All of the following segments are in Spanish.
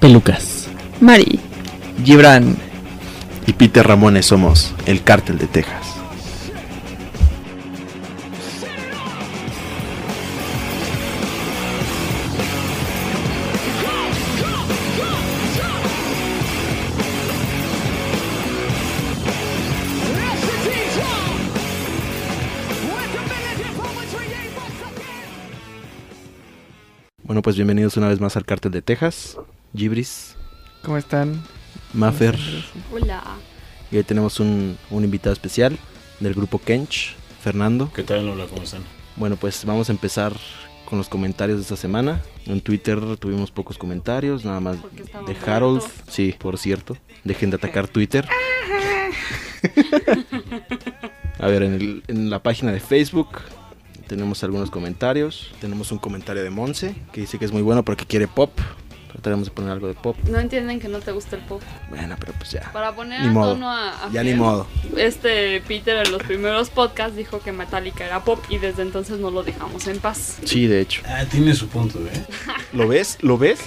Pelucas. Mari. Gibran. Y Peter Ramones somos el cártel de Texas. Bueno, pues bienvenidos una vez más al cártel de Texas. Gibris, ¿Cómo están? Maffer. Hola. Y hoy tenemos un, un invitado especial del grupo Kench, Fernando. ¿Qué tal? Hola, ¿cómo están? Bueno, pues vamos a empezar con los comentarios de esta semana. En Twitter tuvimos pocos comentarios, nada más de. Harold. Sí, por cierto. Dejen de atacar Twitter. A ver, en, el- en la página de Facebook tenemos algunos comentarios. Tenemos un comentario de Monse que dice que es muy bueno porque quiere pop. Trataremos de poner algo de pop. No entienden que no te gusta el pop. Bueno, pero pues ya. Para poner Ni a modo. tono a, a Ya ni modo. Este Peter en los primeros podcasts dijo que Metallica era pop y desde entonces no lo dejamos en paz. Sí, de hecho. Ah, tiene su punto, ¿eh? ¿Lo ves? ¿Lo ves?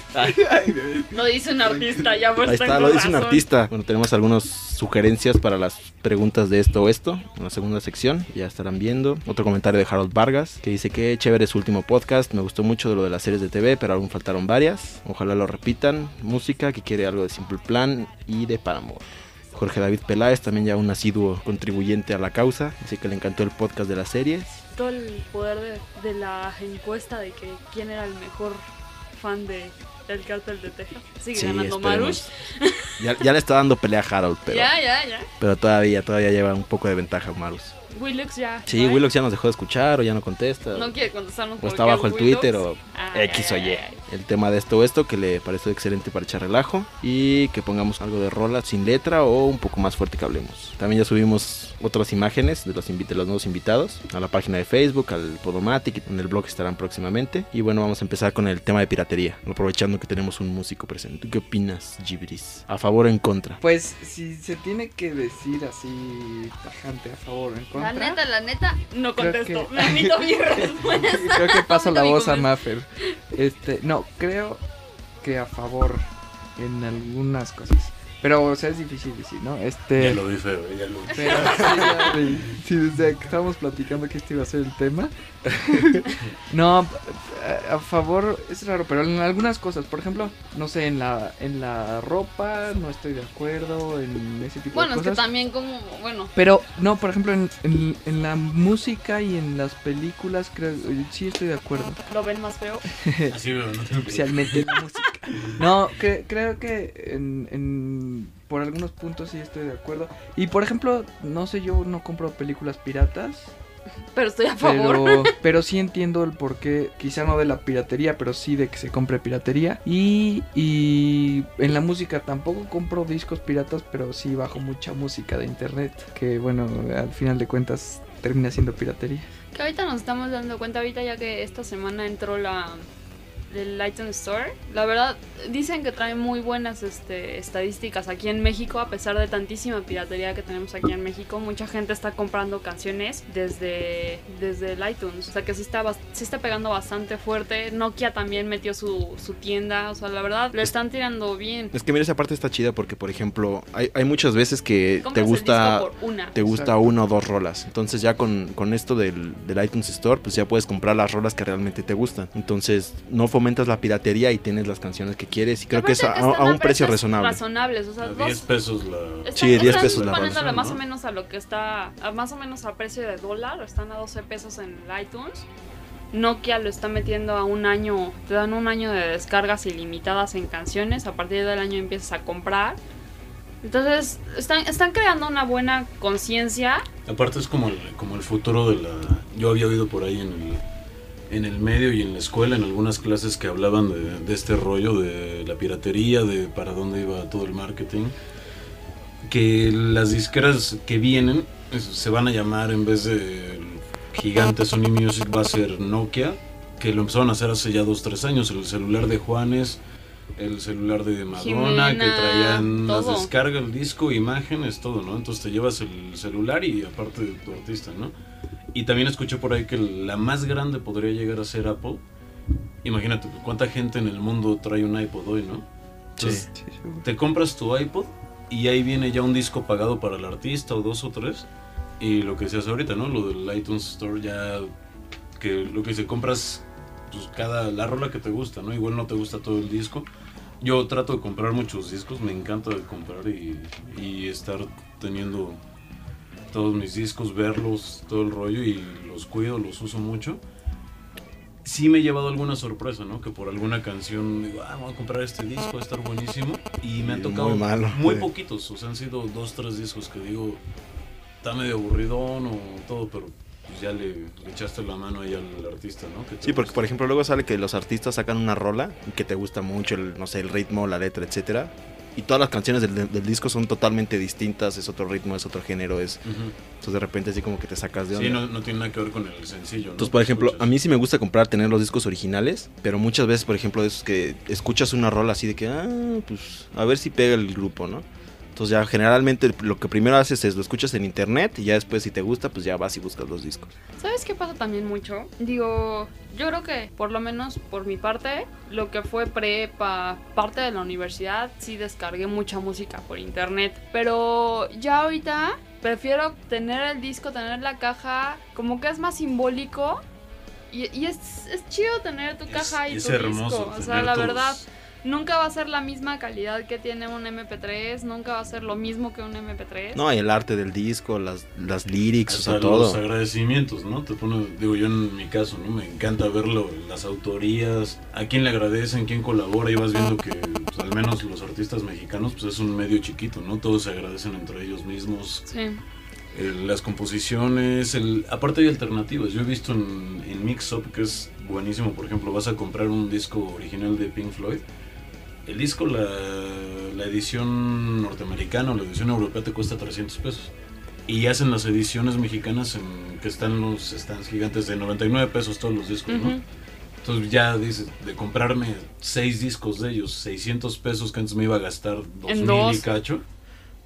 Lo dice un artista, ya pues Ahí está, lo dice un artista. Bueno, tenemos algunas sugerencias para las preguntas de esto o esto en la segunda sección. Ya estarán viendo. Otro comentario de Harold Vargas que dice que chévere su último podcast. Me gustó mucho de lo de las series de TV, pero aún faltaron varias. Ojalá lo repitan. Música que quiere algo de Simple Plan y de Paramore. Jorge David Peláez, también ya un asiduo contribuyente a la causa. Dice que le encantó el podcast de las series. Todo el poder de, de la encuesta de que quién era el mejor fan de El Cártel de Texas. Sigue Sí, ganando Marush. esperemos. Ya, ya le está dando pelea a Harold, pero, Ya, ya, ya. pero todavía, todavía lleva un poco de ventaja Marus. Willux ya. Sí, ¿no? Willox ya nos dejó de escuchar o ya no contesta. No quiere contestarnos o está bajo el Willux. Twitter o Ay, X o Y. El tema de esto o esto que le pareció excelente para echar relajo y que pongamos algo de rola sin letra o un poco más fuerte que hablemos. También ya subimos otras imágenes de los, de los nuevos invitados a la página de Facebook, al Podomatic, en el blog estarán próximamente. Y bueno, vamos a empezar con el tema de piratería, aprovechando que tenemos un músico presente. ¿Tú qué opinas, Gibris? ¿A favor o en contra? Pues si se tiene que decir así tajante a favor o en La contra. neta, la neta, no contesto. que- Me admito mi respuesta. creo que paso la voz a. Maffer. Este, no, creo que a favor en algunas cosas. Pero, o sea, es difícil decir, ¿no? Este. Ya lo vi feo, ya lo vi. Pero sí, ya, güey. Sí, desde que estábamos platicando que este iba a ser el tema. no, a, a favor es raro, pero en algunas cosas, por ejemplo, no sé, en la en la ropa no estoy de acuerdo, en ese tipo Bueno, de es que cosas. también como, bueno, Pero no, por ejemplo, en, en, en la música y en las películas creo sí estoy de acuerdo, lo ven más feo. Así veo, no tengo especialmente en la música. No, cre- creo que en, en- por algunos puntos sí estoy de acuerdo. Y por ejemplo, no sé, yo no compro películas piratas. Pero estoy a favor. Pero, pero sí entiendo el porqué, quizá no de la piratería, pero sí de que se compre piratería. Y, y en la música tampoco compro discos piratas, pero sí bajo mucha música de internet, que bueno, al final de cuentas termina siendo piratería. Que ahorita nos estamos dando cuenta, ahorita ya que esta semana entró la el iTunes Store. La verdad, dicen que trae muy buenas este, estadísticas aquí en México, a pesar de tantísima piratería que tenemos aquí en México. Mucha gente está comprando canciones desde, desde el iTunes. O sea que sí está, sí está pegando bastante fuerte. Nokia también metió su, su tienda. O sea, la verdad, le están tirando bien. Es que mira, esa parte está chida porque, por ejemplo, hay, hay muchas veces que te gusta... una. te gusta Exacto. una o dos rolas. Entonces ya con, con esto del, del iTunes Store, pues ya puedes comprar las rolas que realmente te gustan. Entonces no fomentas la piratería y tienes las canciones que quieres. Y creo que es a, a un precio razonable. Razonables, o sea, A dos- 10 pesos la... Están, Sí, 10 están pesos la poniéndole razón, más ¿no? o menos a lo que está, a más o menos a precio de dólar, están a 12 pesos en el iTunes. Nokia lo está metiendo a un año, te dan un año de descargas ilimitadas en canciones, a partir del año empiezas a comprar. Entonces, están, están creando una buena conciencia. Aparte es como el, como el futuro de la... Yo había oído por ahí en el, en el medio y en la escuela, en algunas clases que hablaban de, de este rollo de la piratería, de para dónde iba todo el marketing. Que las disqueras que vienen se van a llamar en vez de gigante Sony Music va a ser Nokia, que lo empezaron a hacer hace ya dos, tres años. El celular de Juanes, el celular de Madonna, que Jimena, traían las todo. descargas, el disco, imágenes, todo, ¿no? Entonces te llevas el celular y aparte de tu artista, ¿no? Y también escuché por ahí que la más grande podría llegar a ser Apple. Imagínate, cuánta gente en el mundo trae un iPod hoy, ¿no? Entonces, Sí, te compras tu iPod y ahí viene ya un disco pagado para el artista o dos o tres. Y lo que decías ahorita, ¿no? Lo del iTunes Store ya que lo que se compras pues cada la rola que te gusta, ¿no? Igual no te gusta todo el disco. Yo trato de comprar muchos discos, me encanta de comprar y, y estar teniendo todos mis discos, verlos, todo el rollo y los cuido, los uso mucho. Sí me he llevado alguna sorpresa, ¿no? Que por alguna canción digo, ah, voy a comprar este disco, va a estar buenísimo. Y me han tocado muy malo. muy poquitos, o sea, han sido dos, tres discos que digo, está medio aburridón o todo, pero pues ya le, le echaste la mano ahí al artista, ¿no? Que Sí, porque gusta. por ejemplo luego sale que los artistas sacan una rola y que te gusta mucho, el, no sé, el ritmo, la letra, etcétera. Y todas las canciones del, del disco son totalmente distintas, es otro ritmo, es otro género, es... Entonces de repente así como que te sacas de onda. Sí, no, no tiene nada que ver con el sencillo, ¿no? Entonces, por ejemplo, escuchas. a mí sí me gusta comprar, tener los discos originales, pero muchas veces, por ejemplo, esos que escuchas una rola así de que, ah, pues, a ver si pega el grupo, ¿no? Entonces ya generalmente lo que primero haces es lo escuchas en internet y ya después si te gusta, pues ya vas y buscas los discos. ¿Sabes qué pasa también mucho? Digo, yo creo que por lo menos por mi parte, lo que fue prepa, parte de la universidad, sí descargué mucha música por internet. Pero ya ahorita prefiero tener el disco, tener la caja, como que es más simbólico. Y, y es, es chido tener tu Es- caja y es tu hermoso disco. O sea, la verdad, nunca va a ser la misma calidad que tiene un MP3, nunca va a ser lo mismo que un MP3. No, y el arte del disco, las, las lyrics, o sea, los agradecimientos, ¿no? Te pone, digo yo en mi caso, ¿no? Me encanta verlo, las autorías, a quién le agradecen, quién colabora y vas viendo que pues, al menos los artistas mexicanos pues es un medio chiquito, ¿no? Todos se agradecen entre ellos mismos, Sí. el- las composiciones, el, aparte hay alternativas, yo he visto en, en Mix Up que es buenísimo, por ejemplo, vas a comprar un disco original de Pink Floyd, el disco, la, la edición norteamericana o la edición europea te cuesta 300 pesos. Y hacen las ediciones mexicanas en que están los stands gigantes de 99 pesos todos los discos, ¿no? Entonces ya dices, de comprarme seis discos de ellos, 600 pesos que antes me iba a gastar 2000 dos. y cacho.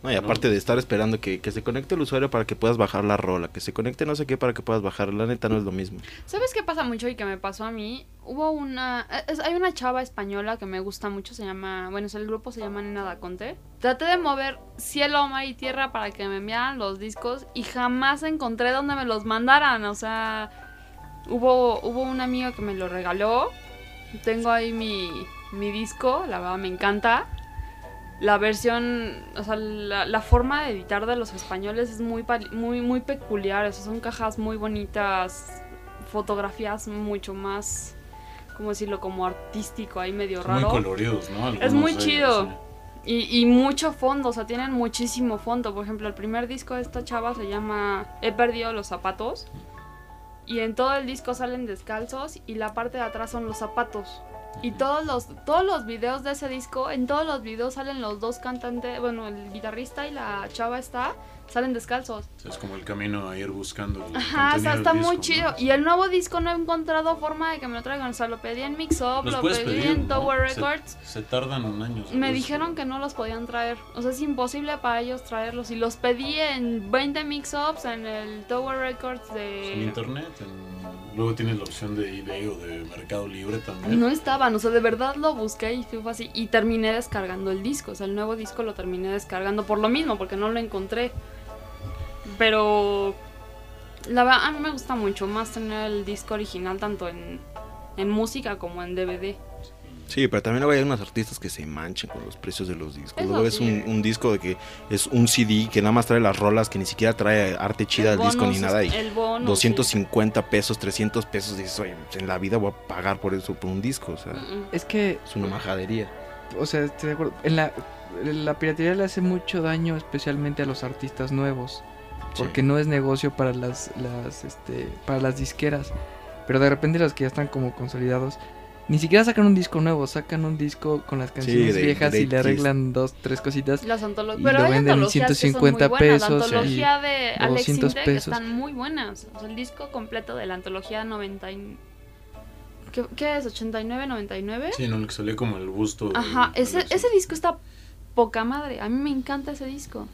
No, y aparte de estar esperando que, que se conecte el usuario para que puedas bajar la rola, que se conecte no sé qué para que puedas bajar, la neta no es lo mismo. ¿Sabes qué pasa mucho y que me pasó a mí? Hubo una... es- hay una chava española que me gusta mucho, se llama... Bueno, es el grupo se llama Nena da Conte. Traté de mover cielo, mar y tierra para que me enviaran los discos y jamás encontré donde me los mandaran. O sea, hubo, hubo un amigo que me lo regaló. Tengo ahí mi, mi disco, la verdad me encanta. La versión, o sea, la, la forma de editar de los españoles es muy, muy, muy peculiar. O sea, son cajas muy bonitas, fotografías mucho más, ¿cómo decirlo? Como artístico, ahí medio Son muy raro. coloridos, ¿no? Es muy ellos, chido. sí. Y, y mucho fondo, o sea, tienen muchísimo fondo. Por ejemplo, el primer disco de esta chava se llama He perdido los zapatos. Y en todo el disco salen descalzos y la parte de atrás son los zapatos. Y todos los, todos los videos de ese disco, en todos los videos salen los dos cantantes, bueno, el guitarrista y la chava está, salen descalzos. Es como el camino a ir buscando. el Ajá, o sea, está disco, muy ¿no? chido. Y el nuevo disco no he encontrado forma de que me lo traigan. O sea, lo pedí en Mix Up, Los lo pedí pedir, en ¿no? Tower Se- Records. Se, tardan años. Me pues, dijeron que no los podían traer. O sea, es imposible para ellos traerlos. Y los pedí en 20 mix-ups en el Tower Records En de... internet, en- luego tienes la opción de eBay o de Mercado Libre también. No estaban, o sea, de verdad lo busqué y fue así. Y terminé descargando el disco. O sea, el nuevo disco lo terminé descargando por lo mismo, porque no lo encontré. Pero... La verdad, a mí me gusta mucho más tener el disco original tanto en, en música como en DVD. Sí, pero también luego hay unos artistas que se manchan con los precios de los discos. Eso luego es un, un disco de que es un CD que nada más trae las rolas, que ni siquiera trae arte chida El del disco ni nada. Y El bonus, 250 pesos, 300 pesos, dices, oye, en la vida voy a pagar por eso, por un disco. O sea. Es que, es una majadería. o sea, estoy de acuerdo. En la, la piratería le hace mucho daño, especialmente a los artistas nuevos. Porque Sí. no es negocio para las, las, este, para las disqueras. Pero de repente los que ya están como consolidados, ni siquiera sacan un disco nuevo, sacan un disco con las canciones de- viejas de y le arreglan dos, tres cositas. Las antologías. Y Pero lo hay venden en antologías que son 150 muy buenas. La pesos, antología de o Alex 200 Intec pesos. están muy buenas. O sea, el disco completo de la antología 90 y- ¿Qué, qué es? ¿89, 99? Sí, no, el que salía como el busto. de Ajá, ese, ese disco está poca madre. A mí me encanta ese disco.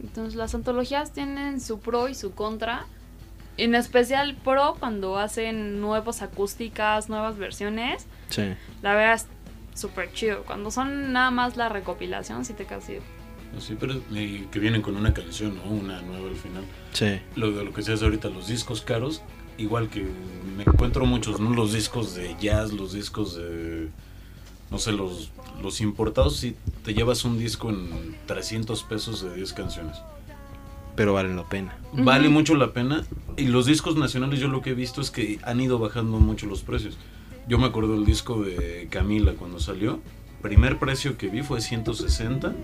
Entonces las antologías tienen su pro y su contra. En especial pro cuando hacen nuevas acústicas, nuevas versiones. Sí. La verdad es súper chido. Cuando son nada más la recopilación, sí te quedas así. Sí, pero y que vienen con una canción, ¿no? Una nueva al final. Sí. Lo de lo que se hace ahorita, los discos caros, igual que me encuentro muchos, ¿no? Los discos de jazz, los discos de... No sé, los, los importados, si te llevas un disco en 300 pesos de 10 canciones. Pero valen la pena. Vale mucho la pena. Y los discos nacionales yo lo que he visto es que han ido bajando mucho los precios. Yo me acuerdo del disco de Camila cuando salió. Primer precio que vi fue 160.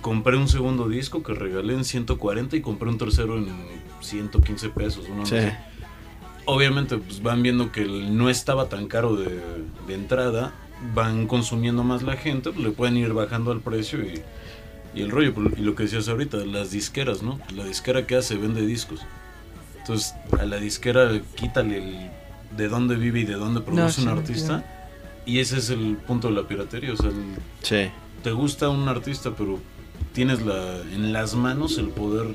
Compré un segundo disco que regalé en 140 y compré un tercero en 115 pesos. una Sí. Obviamente pues van viendo que no estaba tan caro de, de entrada. Van consumiendo más la gente, pues, le pueden ir bajando al precio y, y el rollo. Y lo que decías ahorita, las disqueras, ¿no? La disquera que hace vende discos. Entonces a la disquera quítale el de dónde vive y de dónde produce sí, un artista. Y ese es el punto de la piratería. O sea, el- Sí. te gusta un artista, pero tienes la, en las manos el poder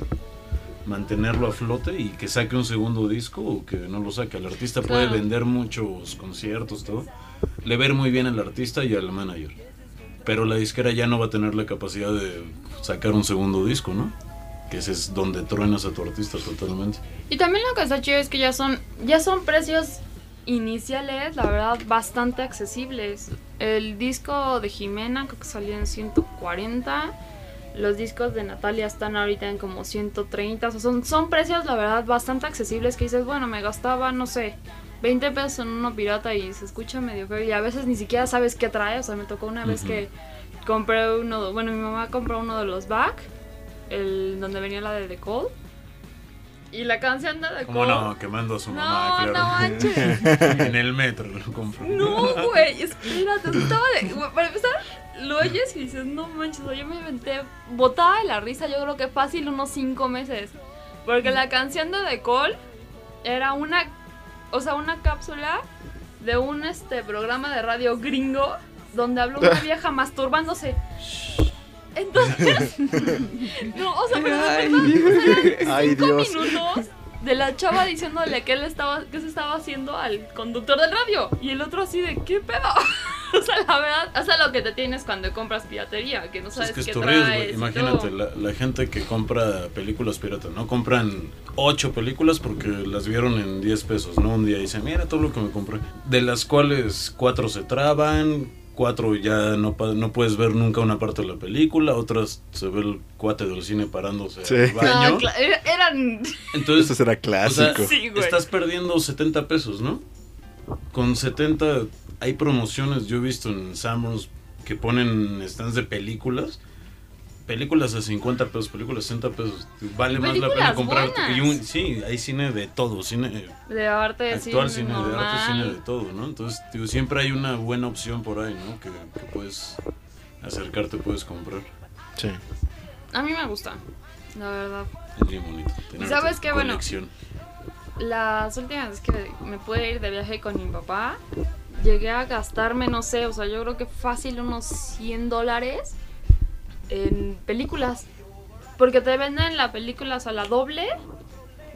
mantenerlo a flote y que saque un segundo disco o que no lo saque. El artista puede Claro. vender muchos conciertos, todo. Le ver muy bien al artista y al manager. Pero la disquera ya no va a tener la capacidad de sacar un segundo disco, ¿no? Que ese es donde truenas a tu artista totalmente. Y también lo que está chido es que ya son, ya son precios iniciales, la verdad, bastante accesibles. El disco de Jimena creo que salió en 140. Los discos de Natalia están ahorita en como 130. O sea, son, son precios, la verdad, bastante accesibles que dices, bueno, me gastaba, no sé, 20 pesos en uno pirata y se escucha medio feo. Y a veces ni siquiera sabes qué trae. O sea, me tocó una vez que compré uno, bueno, mi mamá compró uno de los back, el donde venía la de The Call. Y la canción de The ¿Cómo Call. no? Quemando a su No, mamá, claro. no manches. en el metro lo compró. No, güey, espérate, estaba de. Para empezar, lo oyes y dices, no manches, o yo me inventé. Botaba de la risa, yo creo que fácil unos cinco meses. Porque la canción de The Call era una. O sea, una cápsula de un este programa de radio gringo donde habló una vieja masturbándose. Entonces. no, o sea, pero de Ay. verdad, Ay, cinco Dios. minutos de la chava diciéndole que él estaba, que se estaba haciendo al conductor del radio. Y el otro así de, ¿qué pedo? o sea, la verdad, o sea, lo que te tienes cuando compras piratería, que no sabes Es que es qué tu traes. riesgo. y Imagínate, la, la gente que compra películas piratas, ¿no? Compran ocho películas porque las vieron en 10 pesos, ¿no? Un día dicen, mira todo lo que me compré. De las cuales cuatro se traban, cuatro ya no, no puedes ver nunca una parte de la película, otras se ve el cuate del cine parándose Sí. al baño. era- eran. Entonces, Eso será o sea, clásico. Sí, güey. estás perdiendo 70 pesos, ¿no? Con 70 hay promociones, yo he visto en Summers que ponen stands de películas. Películas a 50 pesos, películas a 60 pesos. Vale más la pena comprar. y un- sí, hay cine de todo, cine De arte, actual, cine, cine de arte, cine de todo, ¿no? Entonces, digo, siempre hay una buena opción por ahí, ¿no? Que, que puedes acercarte, puedes comprar. Sí. A mí me gusta, la verdad. Es bien bonito. tener sabes qué? Bueno. Las últimas veces que me pude ir de viaje con mi papá, llegué a gastarme, no sé, o sea, yo creo que fácil unos 100 dólares en películas. Porque te venden la película, o sea, la doble,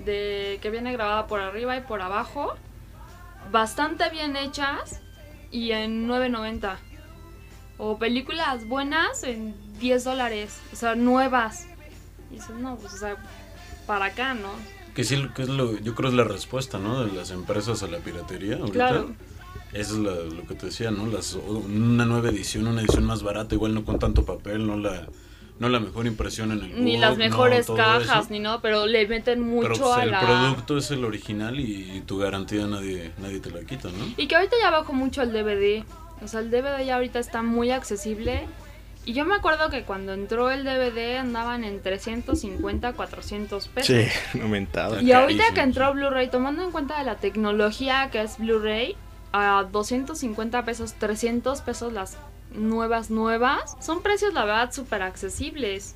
de que viene grabada por arriba y por abajo, bastante bien hechas y en 9.90. O películas buenas en 10 dólares, o sea, nuevas. Y dices, no, pues, o sea, para acá, ¿no? Que sí, que es lo, yo creo es la respuesta, ¿no? De las empresas a la piratería ahorita. Claro. Eso es la- lo que te decía, ¿no? Las, una nueva edición, una edición más barata, igual no con tanto papel, no la, no la mejor impresión en el ni las no mejores todo cajas, eso. ni no, pero le meten mucho Pero pues, a el la... producto es el original y, tu garantía nadie, nadie te la quita, ¿no? Y que ahorita ya bajó mucho el DVD. O sea, el DVD ya ahorita está muy accesible. Y yo me acuerdo que cuando entró el DVD andaban en 350, 400 pesos. Sí, aumentado. Y ahorita carísimo. que entró Blu-ray, tomando en cuenta de la tecnología que es Blu-ray, a 250 pesos, 300 pesos las nuevas, nuevas, son precios la verdad súper accesibles.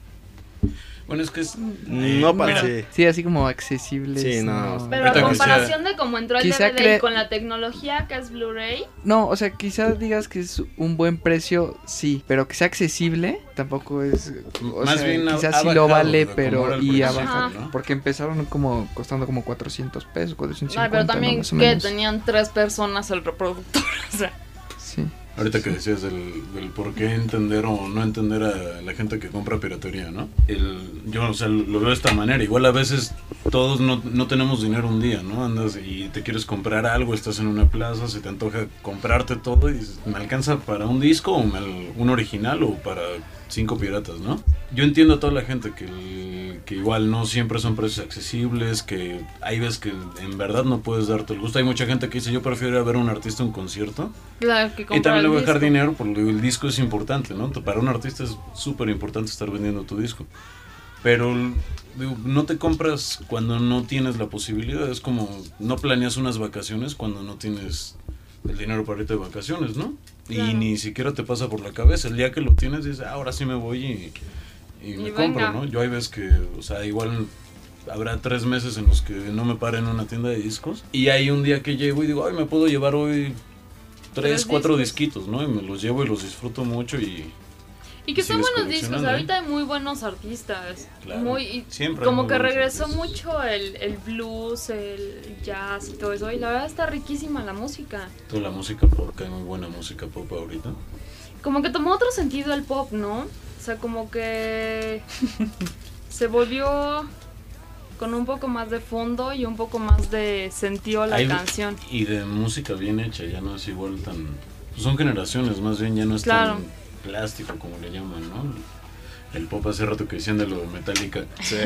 Bueno, es que es... No para mira, sí. Sí, así como accesibles. Sí, no. Pero Ahorita a que comparación de cómo entró el Quizá DVD cre- con la tecnología que es Blu-ray, No, o sea, quizás digas que es un buen precio, sí, pero que sea accesible tampoco es. O Más sea, bien quizás ha sí lo vale, pero y bajado. ¿no? Porque empezaron como costando como 400 pesos, 450. Ay, pero ¿no? también Más o que tenían tres personas el reproductor. O sea. Ahorita que decías del, del por qué entender o no entender a la gente que compra piratería, ¿no? El, yo, o sea, lo veo de esta manera. Igual a veces todos no, no tenemos dinero un día, ¿no? Andas y te quieres comprar algo, estás en una plaza, se te antoja comprarte todo y ¿me alcanza para un disco o un original o para cinco piratas, ¿no? Yo entiendo a toda la gente que, el- que igual no siempre son precios accesibles, que hay veces que en verdad no puedes darte el gusto. Hay mucha gente que dice, yo prefiero ir a ver a un artista en un concierto Claro, que y también le voy a dejar disco. dinero porque el disco es importante, ¿no? Para un artista es súper importante estar vendiendo tu disco. Pero digo, no te compras cuando no tienes la posibilidad. Es como no planeas unas vacaciones cuando no tienes el dinero para irte de vacaciones, ¿no? Y Claro. ni siquiera te pasa por la cabeza. El día que lo tienes dices, "Ah, ahora sí me voy y, y me compro. ¿no? Yo hay veces que, o sea, igual habrá tres meses en los que no me pare en una tienda de discos. Y hay un día que llego y digo, ay, me puedo llevar hoy tres, cuatro discos. disquitos, ¿no? Y me los llevo y los disfruto mucho y... Y que son buenos discos, coleccionando, ahorita hay muy buenos artistas. Claro, Muy, siempre como que regresó artistas. mucho el, el blues, el jazz y todo eso. Y la verdad está riquísima la música. Toda la música pop, que hay muy buena música pop ahorita. Como que tomó otro sentido el pop, ¿no? O sea, como que se volvió con un poco más de fondo y un poco más de sentido la Hay- canción. Y de música bien hecha, ya no es igual tan... pues son generaciones, más bien ya no es Claro. tan plástico como le llaman, ¿no? El pop hace rato que decían de lo de Metallica. Sí.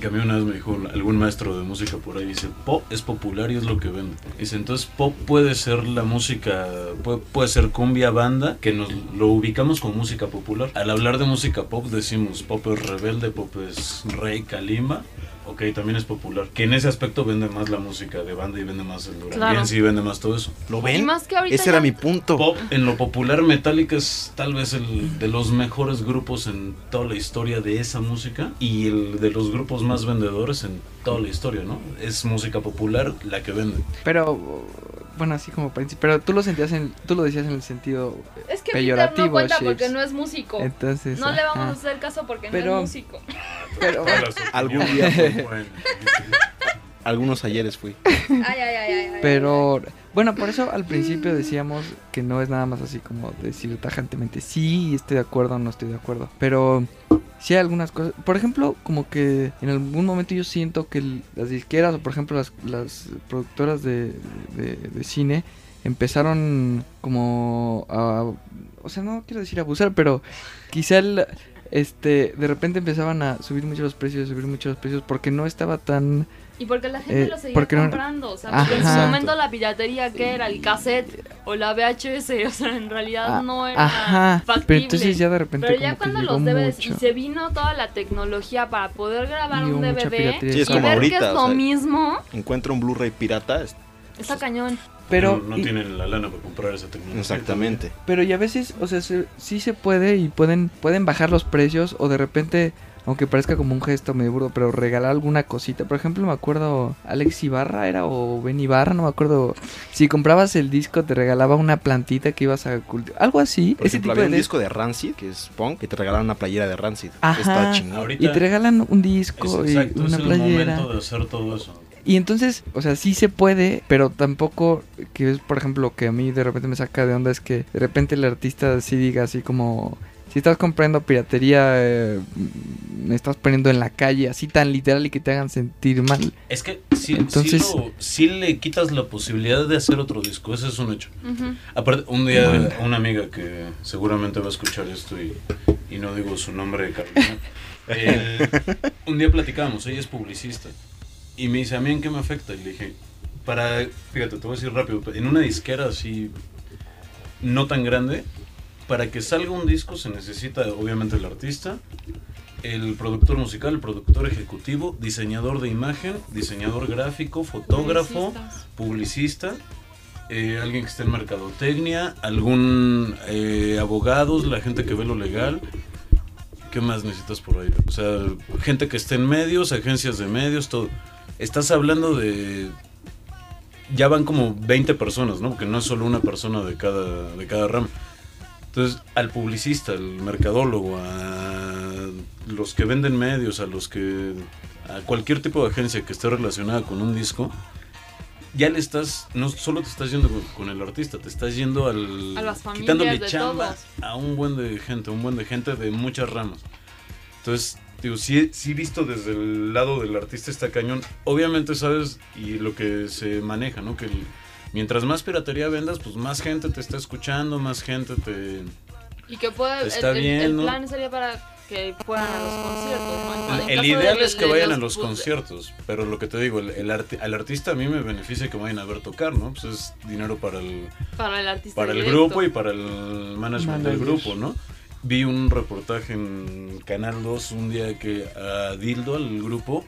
Que, a mí una vez me dijo algún maestro de música por ahí, dice, pop es popular y es lo que vende. Dice, entonces pop puede ser la música, puede, puede ser cumbia banda, que nos lo ubicamos con música popular. Al hablar de música pop decimos, pop es rebelde, pop es rey, calima. Ok, también es popular. Que en ese aspecto vende más la música de banda y vende más el Duranguense Claro. y vende más todo eso. ¿Lo Y ven? más que ahorita Ese era mi punto. Pop, en lo popular, Metallica es tal vez el de los mejores grupos en toda la historia de esa música y el de los grupos más vendedores en toda la historia, ¿no? Es música popular la que vende. Pero, bueno, así como para pero tú lo sentías en, tú lo decías en el sentido Es que Peter peyorativo, no cuenta Shapes. porque no es músico. entonces No le vamos ajá. a hacer caso porque Pero- no es músico. pero Algún día. Algunos ayeres fui. Ay, ay, ay, pero bueno, por eso al principio decíamos que no es nada más así como decir tajantemente sí, estoy de acuerdo o no estoy de acuerdo, pero sí hay algunas cosas, por ejemplo, como que en algún momento yo siento que las disqueras o por ejemplo las, las productoras de, de- de cine empezaron como a, o sea, no quiero decir abusar, pero quizá el, este, de repente empezaban a subir mucho los precios, subir mucho los precios porque no estaba tan Y porque la gente Eh, lo seguía porque no- comprando, o sea, porque en su momento la piratería que era el cassette o la VHS, o sea, en realidad Ah, no era Ajá, factible. pero entonces ya de repente Pero ya cuando los DVDs mucho. y se vino toda la tecnología para poder grabar Y un DVD. Sí, es y como ver ahorita, que es o lo sea, mismo, Encuentro un Blu-ray pirata. es- está cañón. Pero, no, no y- tienen la lana para comprar esa tecnología. Exactamente. pero y a veces, o sea, se- sí se puede y pueden, pueden bajar los precios o de repente, aunque parezca como un gesto medio burdo, pero regalar alguna cosita. Por ejemplo, me acuerdo, Alex Ibarra era o Ben Ibarra, no me acuerdo. Si comprabas el disco te regalaba una plantita que ibas a cultivar. Algo así. Por ese ejemplo, tipo había de un dis- disco de Rancid, que es punk, que te regalaron una playera de Rancid. Ajá. Está chingón. Ahorita Y te regalan un es disco exacto, y es el playera. momento de hacer todo eso. Y entonces, o sea, sí se puede, pero tampoco, que es por ejemplo lo que a mí de repente me saca de onda es que de repente el artista sí diga así como, si estás comprando piratería, eh, me estás poniendo en la calle, así tan literal y que te hagan sentir mal. Es que sí, Entonces- sí, lo- sí le quitas la posibilidad de hacer otro disco, ese es un hecho. Aparte, un día Bueno. una amiga que seguramente va a escuchar esto y, y no digo su nombre, Carolina, eh, un día platicábamos, ella es publicista y me dice, ¿a mí en qué me afecta? Y le dije, para, fíjate, te voy a decir rápido, en una disquera así no tan grande, para que salga un disco se necesita obviamente el artista, el productor musical, el productor ejecutivo, diseñador de imagen, diseñador gráfico, fotógrafo, publicista, eh, alguien que esté en mercadotecnia, algún eh, abogados, la gente que ve lo legal. ¿Qué más necesitas por ahí? O sea, gente que esté en medios, agencias de medios, todo. Estás hablando de... Ya van como 20 personas, ¿no? Porque no es solo una persona de cada, de cada rama. Entonces, al publicista, al mercadólogo, a los que venden medios, a los que... a cualquier tipo de agencia que esté relacionada con un disco, ya le estás, no solo te estás yendo con, con el artista, te estás yendo al... A las familias quitándole de chamba todos. a un buen de gente, un buen de gente de muchas ramas. Entonces, digo, sí, sí visto desde el lado del artista está cañón. Obviamente sabes y lo que se maneja, ¿no? Que el- mientras más piratería vendas, pues más gente te está escuchando, más gente te... Y que puede. Está el, el- bien, el ¿no? plan sería para que fueran a los conciertos, ¿no? El ideal de- es que de vayan los, a los pues, conciertos, pero lo que te digo, el, el arti- al artista a mí me beneficia que vayan a ver tocar, ¿no? Pues es dinero para el, Para el artista. para el directo. grupo y para el management del grupo, ¿no? Vi un reportaje en Canal 2 un día que a Dildo, al grupo,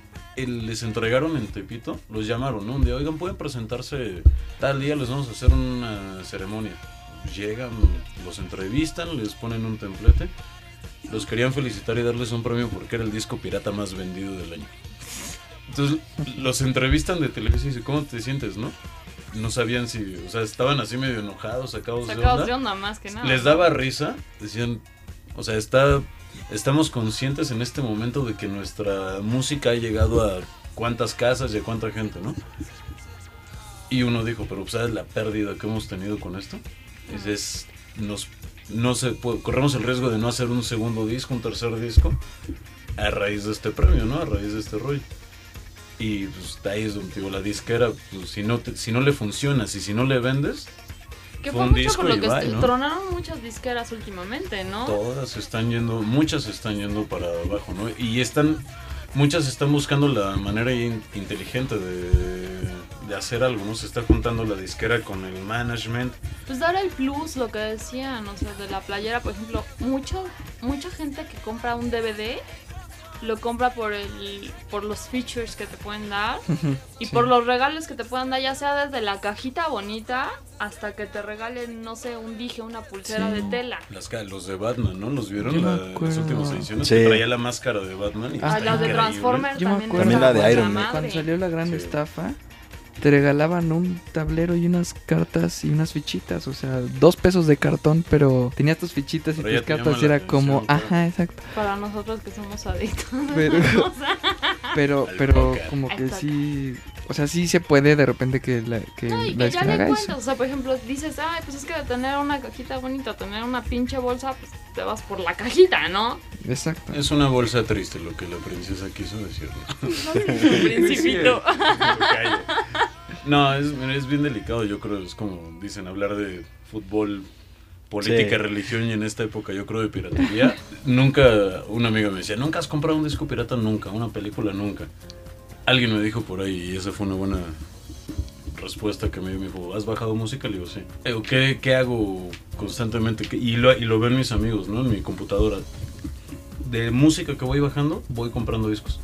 les entregaron en Tepito, los llamaron, ¿no? Un día, oigan, pueden presentarse tal día, les vamos a hacer una ceremonia. Llegan, los entrevistan, les ponen un templete. Los querían felicitar y darles un premio porque era el disco pirata más vendido del año. Entonces los entrevistan de televisión y dicen, ¿cómo te sientes, no? No sabían si, o sea, estaban así medio enojados, sacados, de Sacados onda. de onda más que nada. Les daba risa, decían, o sea, está, estamos conscientes en este momento de que nuestra música ha llegado a cuántas casas y a cuánta gente, ¿no? Y uno dijo, pero ¿sabes la pérdida que hemos tenido con esto? Es, es- nos, no se puede- corremos el riesgo de no hacer un segundo disco, un tercer disco, a raíz de este premio, ¿no? A raíz de este rollo. Y pues ahí es donde digo, la disquera, pues, si, no te- si no le funcionas y si no le vendes, Que fue fue un mucho disco por lo y que bye, est- ¿no? tronaron muchas disqueras últimamente, ¿no? Todas están yendo, muchas están yendo para abajo, ¿no? Y están, muchas están buscando la manera in- inteligente de, de hacer algo, ¿no? Se está juntando la disquera con el management. Pues dar el plus, lo que decían, o sea, de la playera, por ejemplo, mucha, mucha gente que compra un DVD lo compra por el por los features que te pueden dar y Sí. por los regalos que te puedan dar, ya sea desde la cajita bonita hasta que te regalen, no sé, un dije, una pulsera Sí. de tela. Las, ca- los de Batman, ¿no? ¿Los vieron la- las últimas ediciones? Sí. Que traía la máscara de Batman. y Ah, las de. Transformers Yo me también. acuerdo. También la de Iron Man. Cuando salió la gran Sí. estafa, te regalaban un tablero y unas cartas y unas fichitas. O sea, dos pesos de cartón, pero tenías tus fichitas y Pero tus cartas y era como, ajá, exacto. Para nosotros que somos adictos. Pero, pero, como que sí, o sea, sí se puede de repente que la, que No, y la que ya le eso. o sea, por ejemplo, dices, ay, pues es que de tener una cajita bonita, tener una pinche bolsa, pues te vas por la cajita, ¿no? Exacto. Es una bolsa triste lo que la princesa quiso decir. ¿no? Principito. No, es, bien delicado, yo creo. Es como dicen, hablar de fútbol, política, Sí. religión y en esta época yo creo de piratería. nunca, una amiga me decía, ¿nunca has comprado un disco pirata? Nunca, una película nunca. Alguien me dijo por ahí y esa fue una buena respuesta que me dio. Me dijo, ¿has bajado música? Le digo, sí. ¿qué, qué hago constantemente? ¿Qué- Y lo, y lo ven mis amigos, ¿no? En mi computadora. De música que voy bajando, voy comprando discos.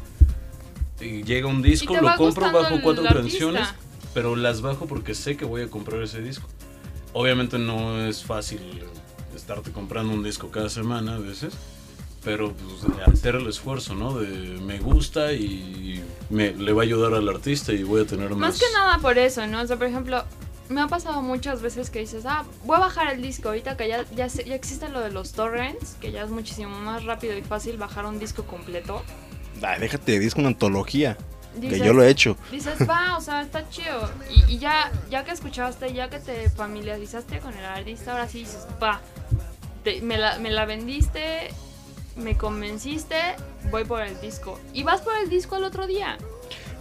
Y llega un disco, lo compro, bajo cuatro artista. canciones, pero las bajo porque sé que voy a comprar ese disco. Obviamente no es fácil estarte comprando un disco cada semana a veces, pero pues, hacer el esfuerzo, ¿no? De me gusta y me, le va a ayudar al artista y voy a tener más. Más que nada por eso, ¿no? O sea, por ejemplo, me ha pasado muchas veces que dices, ah, voy a bajar el disco ahorita que ya, ya, se- ya existe lo de los torrents, que ya es muchísimo más rápido y fácil bajar un disco completo. Déjate de disco una antología. Dices, que yo lo he hecho. Dices, va, o sea, está chido. Y, y ya, ya que escuchaste, ya que te familiarizaste con el artista, ahora sí dices, va, me, la, me la vendiste, me convenciste, voy por el disco. Y vas por el disco al otro día.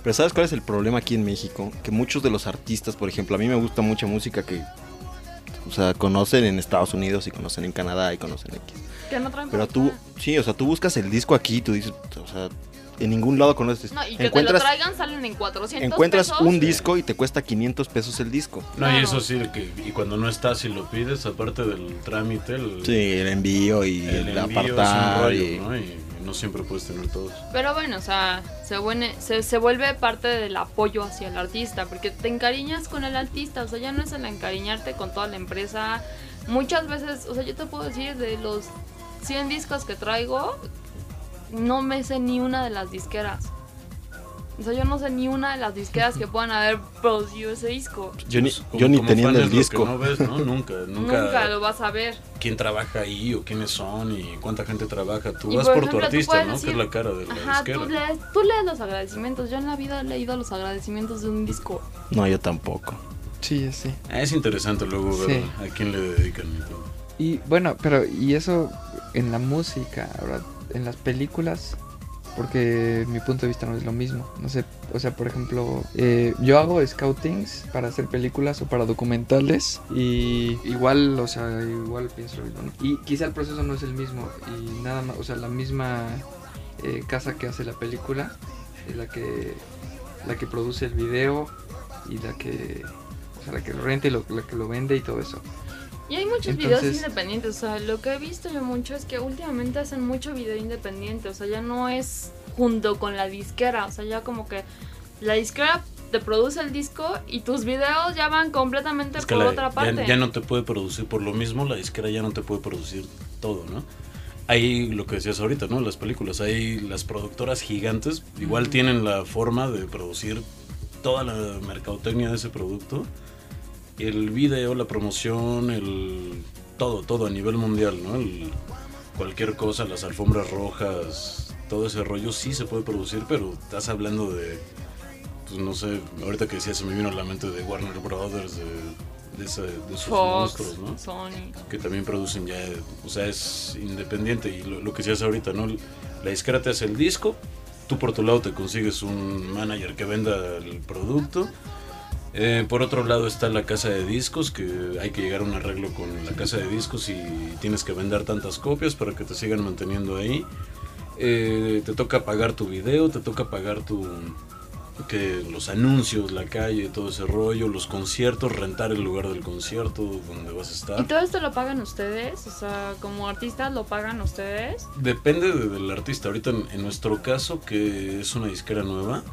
Pero ¿sabes cuál es el problema aquí en México? Que muchos de los artistas, por ejemplo, a mí me gusta mucha música que, o sea, conocen en Estados Unidos y conocen en Canadá y conocen aquí. Que no traen Pero tú, sí, o sea, tú buscas el disco aquí y tú dices, o sea, en ningún lado conoces. No, y que te lo encuentras traigan salen en 400 encuentras pesos. un disco y te cuesta 500 pesos el disco. No, y eso sí, que, y cuando no estás y lo pides, aparte del trámite, el, Sí, el envío y el el, envío es un apartar. rollo, y- ¿no? Y no siempre puedes tener todos. Pero bueno, o sea, se, vuelve- se, se vuelve parte del apoyo hacia el artista, porque te encariñas con el artista, o sea, ya no es el encariñarte con toda la empresa. Muchas veces, o sea, yo te puedo decir, de los 100 discos que traigo, no me sé ni una de las disqueras. O sea, yo no sé ni una de las disqueras que puedan haber producido ese disco. Yo ni, Pues, como- yo ni como teniendo fan el es lo que disco. No ves, ¿no? Nunca, nunca, Nunca lo vas a ver. quién trabaja ahí o quiénes son y cuánta gente trabaja. Tú Y vas por ejemplo, tu artista, ¿no? decir- que es la cara de la Ajá, disquera. tú lees, tú lees los agradecimientos. Yo en la vida he leído los agradecimientos de un disco. No, yo tampoco. Sí, sí. Ah, Es interesante luego ver Sí. a quién le dedican y todo. Y bueno, pero y eso en la música, ahora en las películas, porque mi punto de vista no es lo mismo. No sé, o sea, por ejemplo, eh, yo hago scoutings para hacer películas o para documentales y igual, o sea, igual pienso. Y quizá el proceso no es el mismo y nada más, o sea, la misma eh, casa que hace la película es la que la que produce el video y la que o sea, la que lo renta y lo- la que lo vende y todo eso. Y hay muchos videos independientes, o sea, lo que he visto yo mucho es que últimamente hacen mucho video independiente, o sea, ya no es junto con la disquera, o sea, ya como que la disquera te produce el disco y tus videos ya van completamente Es que por la- otra parte. Ya, no te puede producir, por lo mismo la disquera ya no te puede producir todo, ¿no? Hay lo que decías ahorita, ¿no? Las películas, hay las productoras gigantes, igual tienen la forma de producir toda la mercadotecnia de ese producto. El video, la promoción, el todo, todo a nivel mundial, ¿no? El- cualquier cosa, las alfombras rojas, todo ese rollo sí se puede producir, pero estás hablando de pues no sé, ahorita que decía se me vino a la mente de Warner Brothers, de, de, de sus Fox, monstruos, ¿no? Sony. Que también producen ya, o sea, es independiente y lo, lo que decías ahorita, ¿no? La disquera te hace el disco, tú por tu lado te consigues un manager que venda el producto. Eh, por otro lado está la casa de discos, que hay que llegar a un arreglo con la casa de discos y tienes que vender tantas copias para que te sigan manteniendo ahí. Eh, te toca pagar tu video, te toca pagar tu que los anuncios, la calle, todo ese rollo, los conciertos, rentar el lugar del concierto donde vas a ¿Y estar. todo esto lo pagan ustedes? O sea, como artistas lo pagan ustedes. Depende de- del artista. Ahorita en, en nuestro caso, que es una disquera nueva,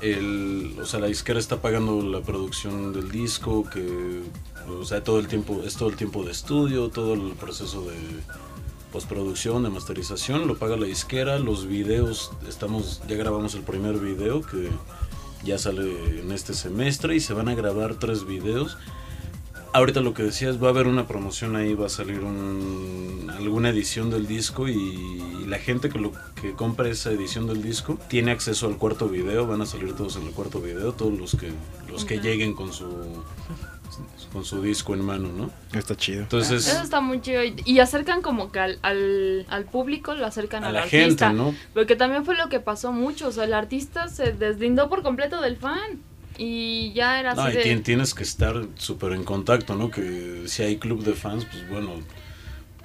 el, o sea, la disquera está pagando la producción del disco, que, o sea, todo el tiempo, es todo el tiempo de estudio, todo el proceso de postproducción, de masterización, lo paga la disquera, los videos, estamos, ya grabamos el primer video que ya sale en este semestre y se van a grabar tres videos. Ahorita lo que decías, va a haber una promoción ahí, va a salir un, alguna edición del disco y la gente que, lo, que compra esa edición del disco tiene acceso al cuarto video, van a salir todos en el cuarto video, todos los que, los que lleguen con su, con su disco en mano, ¿no? Está chido. Entonces, Eso está muy chido. Y, y acercan como que al, al, al público, lo acercan a al la artista. gente, ¿no? Porque también fue lo que pasó mucho. O sea, el artista se deslindó por completo del fan. Y ya era No, así y de. tien- tienes que estar súper en contacto, ¿no? Que si hay club de fans, pues bueno,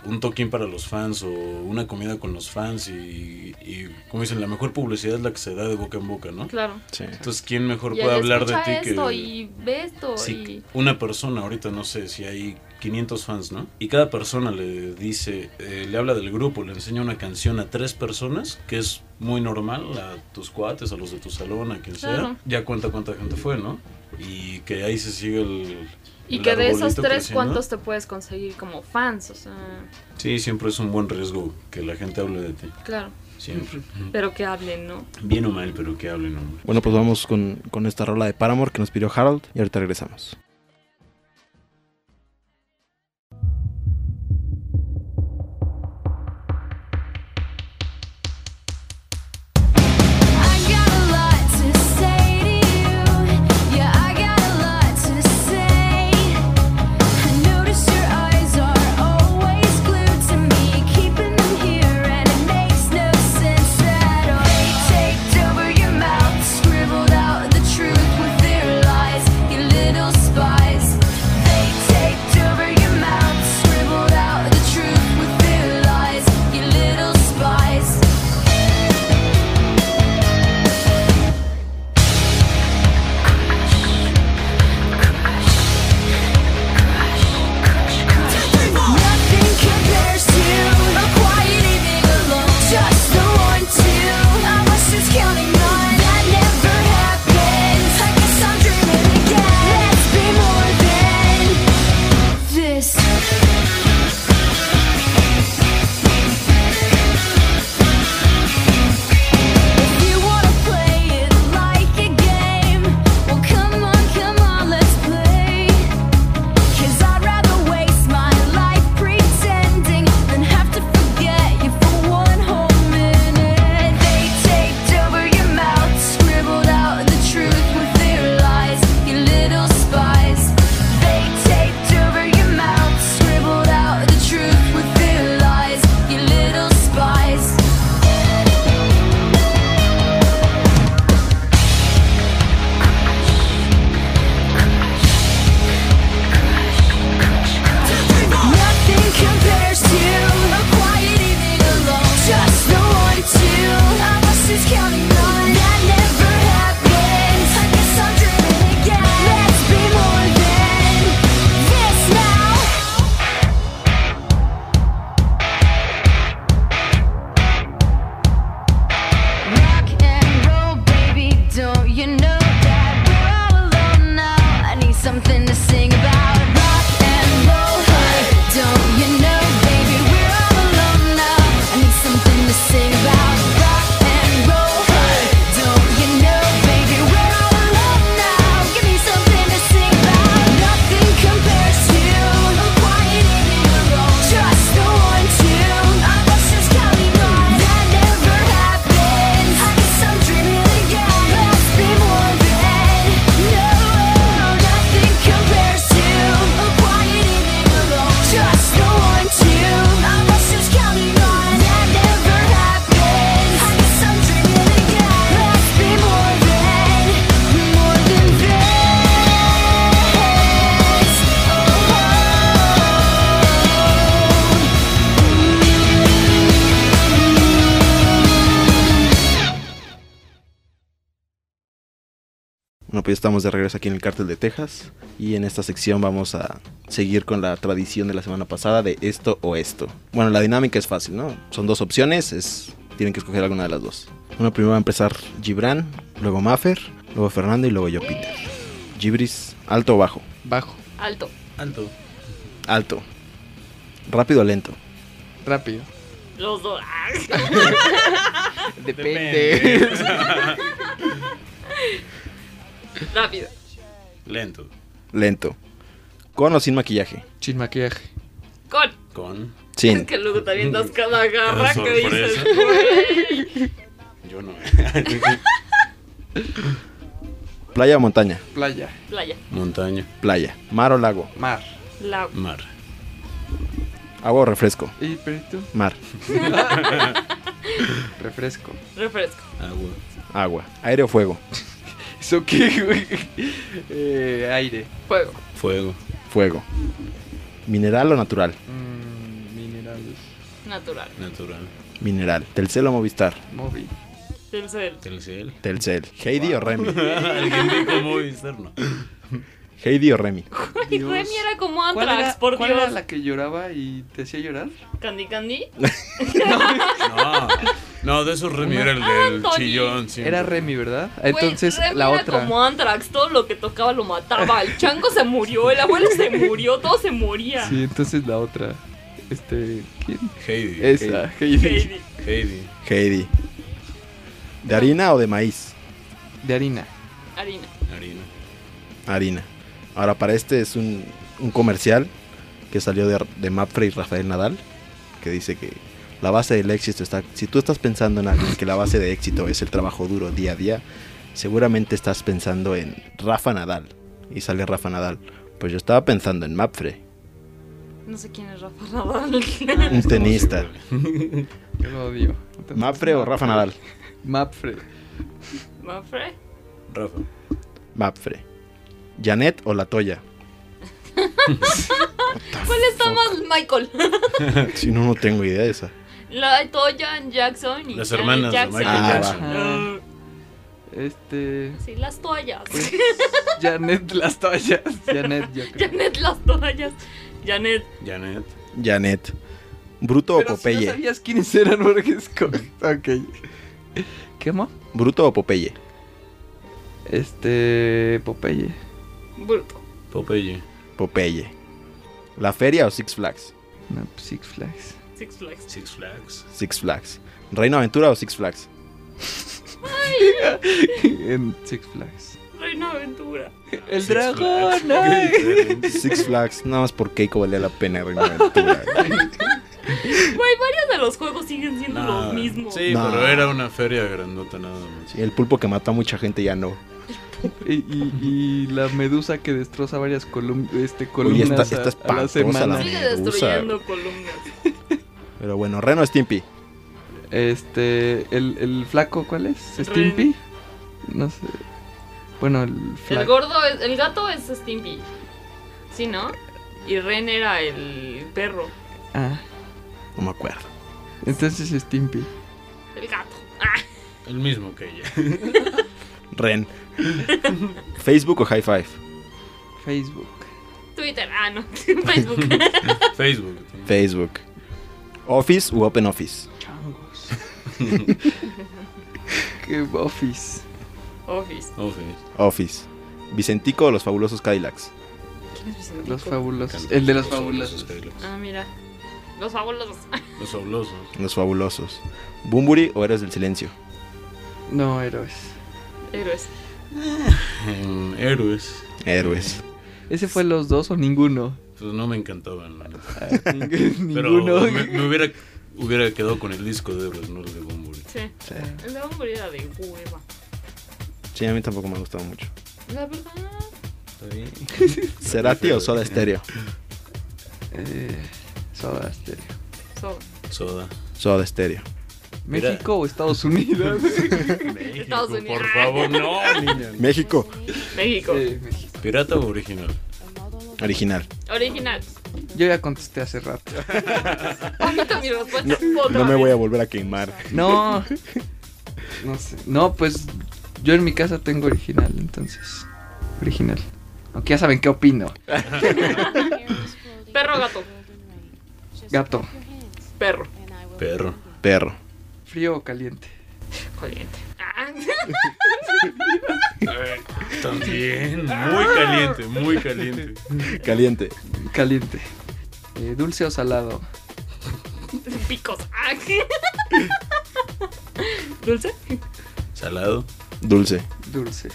un toquín para los fans o una comida con los fans y, y como dicen, la mejor publicidad es la que se da de boca en boca, ¿no? Claro. Sí. Entonces, ¿quién mejor Y puede hablar de ti esto que... y ve esto. Si y... una persona, ahorita no sé si hay 500 fans, ¿no? Y cada persona le dice, eh, le habla del grupo, le enseña una canción a tres personas, que es muy normal, a tus cuates, a los de tu salón, a quien Claro. sea. Ya cuenta cuánta gente fue, ¿no? Y que ahí se sigue el... Y el que de esos tres, creciendo. ¿cuántos te puedes conseguir como fans? O sea, Sí, siempre es un buen riesgo que la gente hable de ti. claro. Siempre. Pero que hablen, ¿no? Bien o mal, pero que hablen, hombre. Bueno, pues vamos con, con esta rola de Paramore que nos pidió Harold y ahorita regresamos. Estamos de regreso aquí en el Cártel de Texas y en esta sección vamos a seguir con la tradición de la semana pasada de esto o esto. Bueno, la dinámica es fácil, ¿no? Son dos opciones, es tienen que escoger alguna de las dos. Bueno, primero va a empezar Gibran, luego Maffer, luego Fernando y luego yo Peter. Gibris, alto o bajo? Bajo, Alto. Alto. Alto. Rápido o lento. rápido. Los dos. Depende. Rápido. Lento. Lento. Con o sin maquillaje. Sin maquillaje. Con. Con. Sin. Que luego te avientas cada garra que dices, güey. Yo no. Playa o montaña. Playa. Playa. Montaña. Playa. Mar o lago. Mar. La Mar. Agua o refresco. ¿Y perito? Mar. Refresco. refresco. Agua. Agua. Aire o fuego. ¿Eso qué, güey? Eh, aire. Fuego. Fuego. Fuego. Mineral o natural. Mm, minerales. Natural. Natural. Mineral. Telcel o Movistar. Móvil. Telcel. Telcel. Telcel. Heidi o Remy. Alguien dijo Movistar, no. Heidi o Remy. Y Remy era como ¿Cuál, Antrax, era, por cuál Dios. era la que lloraba y te hacía llorar? Candy Candy. No. No, de esos Remy era el del Anthony. chillón. siempre. Era Remy, ¿verdad? Güey, Entonces, Remy la era otra. como Antrax, todo lo que tocaba lo mataba. El chango se murió, el abuelo se murió, todo se moría. Sí, entonces la otra. Este. ¿Quién? Heidi. Esa, Heidi. Heidi. Heidi. Heidi. ¿De harina o de maíz? De harina. Harina. Harina. Harina. Ahora, para este es un, un comercial que salió de, de Mapfre y Rafael Nadal, que dice que la base del éxito está... Si tú estás pensando en alguien que la base de éxito es el trabajo duro día a día, seguramente estás pensando en Rafa Nadal. Y sale Rafa Nadal. Pues yo estaba pensando en Mapfre, No sé quién es Rafa Nadal. un tenista. Yo lo odio. ¿Mapfre o Rafa Nadal? Mapfre. ¿Mafre? Rafa. Mapfre. ¿Janet o La Toya? ¿Cuál está más Michael? Si no, no tengo idea de esa. La Toya Jackson y Las Janet hermanas de. Michael Ah, Jackson. Ah, Este. sí, las toallas. Janet las toallas. Janet, yo creo. Janet, las toallas. Janet. Janet. Janet. ¿Bruto o si Popeye? no sabías quiénes eran porque es Ok. ¿Qué más? ¿Bruto o Popeye? Este. Popeye. Bruto. Popeye. Popeye. ¿La feria o Six Flags? No, pues Six Flags. Six Flags. Six Flags. Six Flags. ¿Reino Aventura o Six Flags? en Six Flags. Reina Aventura. El Six dragón, Flags. Six Flags. Nada más por Keiko valía la pena Reino Aventura. Güey, varios de los juegos siguen siendo No, los mismos. Sí, No. pero era una feria grandota nada más. Sí, el pulpo que mata a mucha gente ya no. Y, y- y la medusa que destroza varias colum este, columnas está- está a- a, la semana. la Sigue Medusa. destruyendo columnas. Pero bueno, Reno o Stimpy. Este, el, el flaco, ¿cuál es? Ren. ¿Stimpy? No sé. Bueno, el El flaco. gordo, es- el gato es Stimpy. ¿Sí, no? Y Ren era el perro. Ah, No me acuerdo. entonces Stimpy. El gato. Ah, El mismo que ella. Ren. ¿Facebook o High Five? Facebook. Twitter. Ah, no. Facebook. Facebook. Facebook. ¿Office u Open Office? Changos. Qué office. Office. Office. Office. ¿Vicentico o los fabulosos Cadillacs? ¿Quién es Vicentico? Los fabulosos. El de los fabulosos. Cadillacs. Ah, mira. Los fabulosos. Los fabulosos. Los fabulosos. ¿Bumburi o Héroes del Silencio? No, héroes. Héroes. Héroes. Héroes. ¿Ese fue los dos o ninguno? Pues no me encantaban. Ah, ning- Pero ninguno. me, me hubiera, hubiera quedado con el disco de héroes, no el de Bumburi. Sí. Sí. El de Bumburi era de hueva. Sí, a mí tampoco me ha gustado mucho. La verdad. Está bien. ¿Cerati o Soda Stereo? Eh, Soda Stereo. So, Soda. Soda Stereo. Mira. ¿México o Estados Unidos? Estados Unidos. Por favor, no, niña. México. México. México. ¿Pirata o original? Original. Original. Yo ya contesté hace rato. Omito mi respuesta. otra No me voy a volver a quemar. No. No sé. No, pues Yo en mi casa tengo original, entonces. Original. Aunque ya saben qué opino. Perro o gato. Gato. Perro. Perro. Perro. ¿Frío o caliente? Caliente. Ah. También. Muy caliente, muy caliente. Caliente. Caliente. Eh, ¿Dulce o salado? Picos. ¿Dulce? Salado. Dulce. Dulce.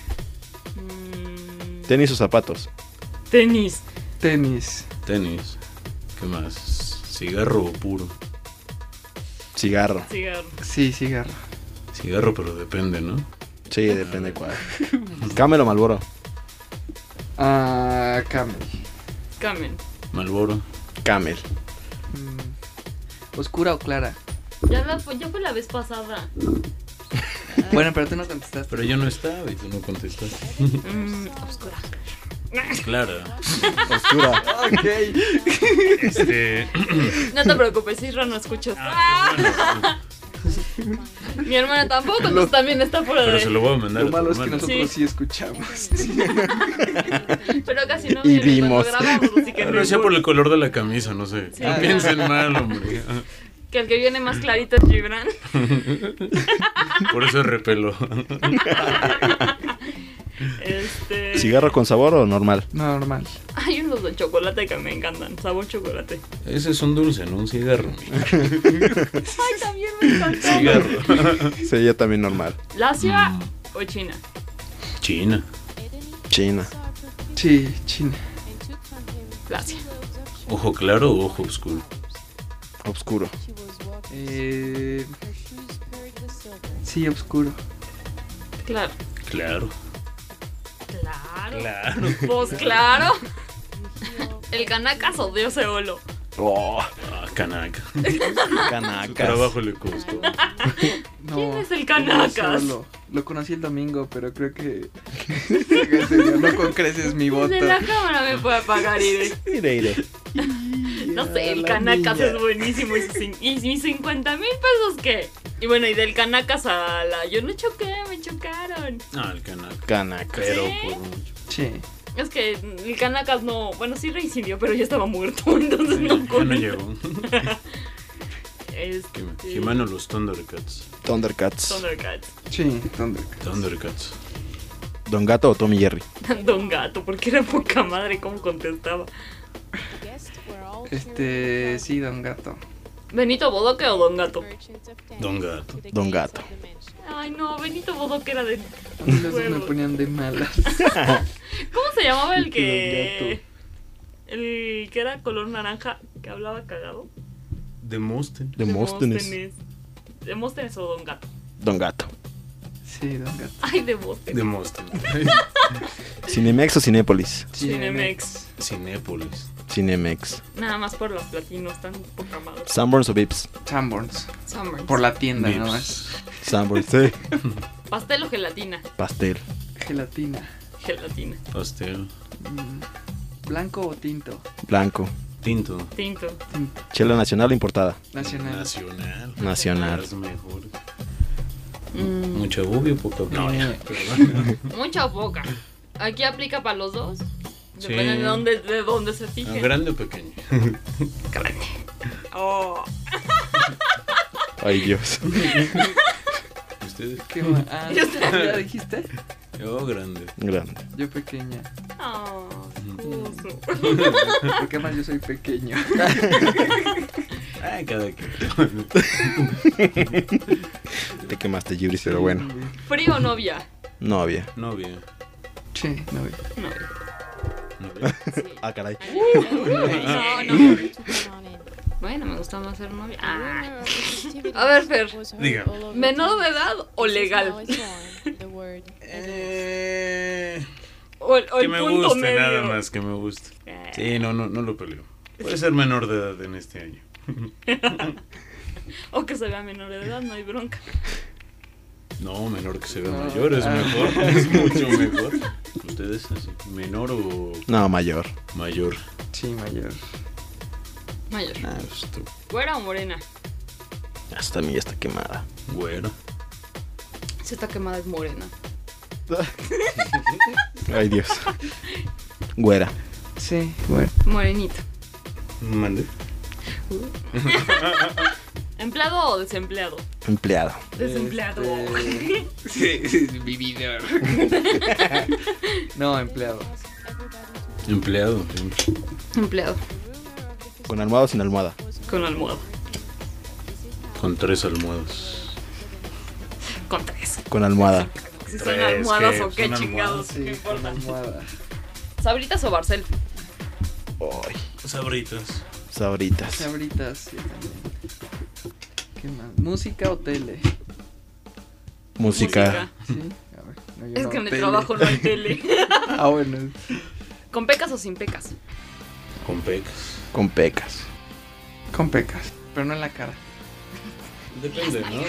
Mm, Tenis o zapatos. Tenis. Tenis. Tenis. ¿Qué más? Cigarro o puro. Cigarro. Cigarro. Sí, cigarro. Cigarro, pero depende, ¿no? Sí, depende cuál. Camel o Malboro. Ah, camel. Camen. Malboro. Camel. Mm, ¿Oscura o clara? Ya, la, fue- ya fue la vez pasada. Bueno, pero tú no contestaste. Pero yo no estaba y tú no contestaste. Mm, oscura. Clara. Oscura. Ok. Este. No te preocupes, Isra no escuchas. Ah, bueno. Mi hermana tampoco, entonces también está fuera Pero se de. lo voy a mandar. Lo malo es que nosotros Sí. sí, escuchamos. Pero casi no Y vimos. grabamos, así que Pero no decía por el color de la camisa, no sé. Sí. No piensen mal, hombre. Que el que viene más clarito es Gibran. Por eso repelo. Este. ¿Cigarro con sabor o normal? Normal. Hay unos de chocolate que me encantan. Sabor chocolate. Ese es un dulce, no un cigarro. Ay, también me encanta. Cigarro. Sería también normal. ¿Lacia Mm. o China? China. China. Sí, China. Lacia. Ojo claro o ojo oscuro. Obscuro. Eh, sí, oscuro. Claro. Claro. Claro. Claro. Pues claro. El canacas odió ese olo. Oh, Ah, canaca. canacas. Su trabajo le costó. No, ¿Quién es el no Canacas? solo. Lo conocí el domingo, pero creo que no con creces mi voto. De la cámara me puede apagar, Ire. Iré, iré. No sé, el canacas niña. es buenísimo. Y mis 50 mil pesos, ¿qué? Y bueno, y del canacas a la. Yo no choqué, me chocaron. Ah, el canaca. Canacas. Pero ¿Sí? por mucho. Sí. Es que el canacas no. Bueno, sí reincidió, pero ya estaba muerto. Entonces Sí, no ya no llegó. Este, Jimano los Thundercats. Thundercats. Thundercats. Sí, ¿dónde? Thundercats. Don Gato o Tommy Jerry. Don Gato, porque era poca madre cómo contestaba. Este, sí, Don Gato. ¿Benito Bodoque o Don Gato? Don Gato. Don Gato. Ay, no, Benito Bodoque era de. Los me ponían de malas. ¿Cómo se llamaba el que. El que era color naranja, que hablaba cagado? Demosten. Demóstenes. ¿Demóstenes o Don Gato? Don Gato. Sí, Don Gato. Ay, Demóstenes. Demosten. Cinemex o Cinépolis. Cinemex. Cinépolis. Cinemex. Nada más por los platinos, tan poca madre. Sanborns o Vips. Sanborns. Summers. Por la tienda, Vips. nada más. Sanborns, sí. Pastel o gelatina. Pastel. Gelatina. Gelatina. Pastel. Mm, ¿Blanco o tinto? Blanco. Tinto. Tinto. Tinto. Chela nacional o importada. Nacional. Nacional. Nacional. Las mejores. Mm, Mucha bubia o poca No, ya. Mucha o poca. Aquí aplica para los dos. Sí. Depende de dónde, de dónde se fijen. ¿Grande o pequeño? Grande. Oh. Ay, Dios. ¿Ustedes? ¿Qué ma- ah, ¿Ya dijiste? Yo grande. Grande. Yo pequeña. Oh. Porque más yo soy pequeño. Ah, cada que. Te quemaste, Gibris, pero bueno. ¿Frío o novia? Novia. Novia. Sí, no. Novia. Novia. Sí. Ah, caray. No, no. Bueno, me gusta más ser novia. Ah. A ver, Fer. Diga. ¿Menor de edad o legal? Eh, O, el- o que me punto guste, medio. nada más que me guste. Eh, Sí, no, no, no lo peleo. Puede ser menor de edad en este año. O que se vea menor de edad, no hay bronca. No, menor que se vea No. mayor es Ah. mejor, es mucho mejor. ¿Ustedes así? ¿Menor o No, mayor. mayor? Sí, mayor. Mayor. Ah, pues tú, ¿Güera o morena? Hasta a mí ya está quemada. güero. Si está quemada es morena. Ay, Dios. Güera. Sí, bueno. Morenito. Mande. ¿Empleado o desempleado? Empleado. Desempleado. Este, Sí, vividor. no, empleado. Empleado. siempre. Empleado. ¿Con almohada o sin almohada? Con almohada. Con tres almohadas. Con tres. Con almohada. Si son almohadas ¿qué? o qué chingados. Sí, ¿Qué con importa? almohada. ¿Sabritas o Barcel? Ay, Sabritas. sabritas. Sabritas, sí, también. ¿Qué más? ¿Música o tele? Música. Sí. A ver, no, yo Es no, que en el tele. trabajo no hay tele. Ah, bueno. ¿Con pecas o sin pecas? Con pecas. Con pecas. Con pecas, pero no en la cara. Depende, ¿no?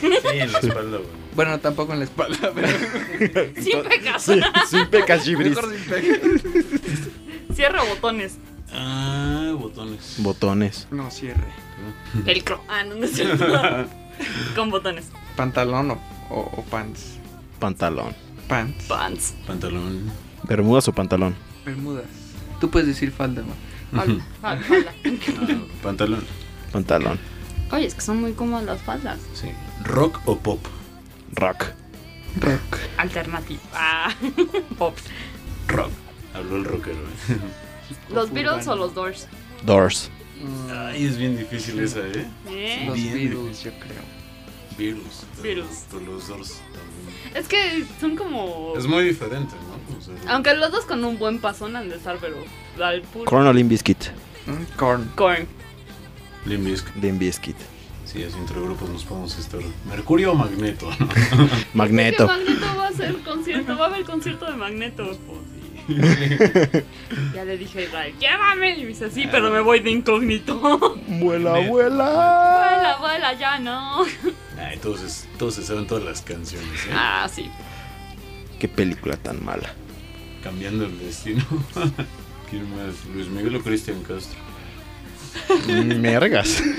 Sí, en la espalda, güey. Bueno, tampoco en la espalda, pero Sin pecas. sin pecas, Gibris. mejor sin pecas. O botones. Ah, botones. Botones. No, cierre. Velcro. Ah, no, no es cierto. Con botones. ¿Pantalón o, o, o pants? Pantalón. Pants. Pants. Pantalón. ¿Bermudas o pantalón? Bermudas. Tú puedes decir falda, ¿no? Falda. Falda. falda. Ah, pantalón. Pantalón. Oye, es que son muy cómodas las faldas. Sí. ¿Rock o pop? Rock. Rock. Alternativo. Ah. Pop. Rock. Habló el rockero, ¿eh? ¿Los Beatles o los Doors? Doors. Ay, es bien difícil esa, ¿eh? ¿Eh? Los Bien Beatles, yo creo. Beatles. Beatles. Los, los dos también. Es que son como. Es muy diferente, ¿no? O sea, Aunque los dos con un buen pasón han de estar, pero al puro. Corn o Limp Bizkit. Mm, Corn. Limp Bizkit. Sí, así entre grupos nos podemos estar. Mercurio o Magneto, ¿no? Magneto. ¿Qué Magneto va a hacer concierto? Va a haber concierto de Magneto. Ya le dije a Israel, llévame. Y me dice, sí, pero me voy de incógnito. Vuela, vuela. vuela, vuela, ya no. Ay, todos, es- todos se saben todas las canciones, ¿eh? Ah, sí. Qué película tan mala. Cambiando el destino. ¿Quién más? Luis Miguel o Cristian Castro. Mergas.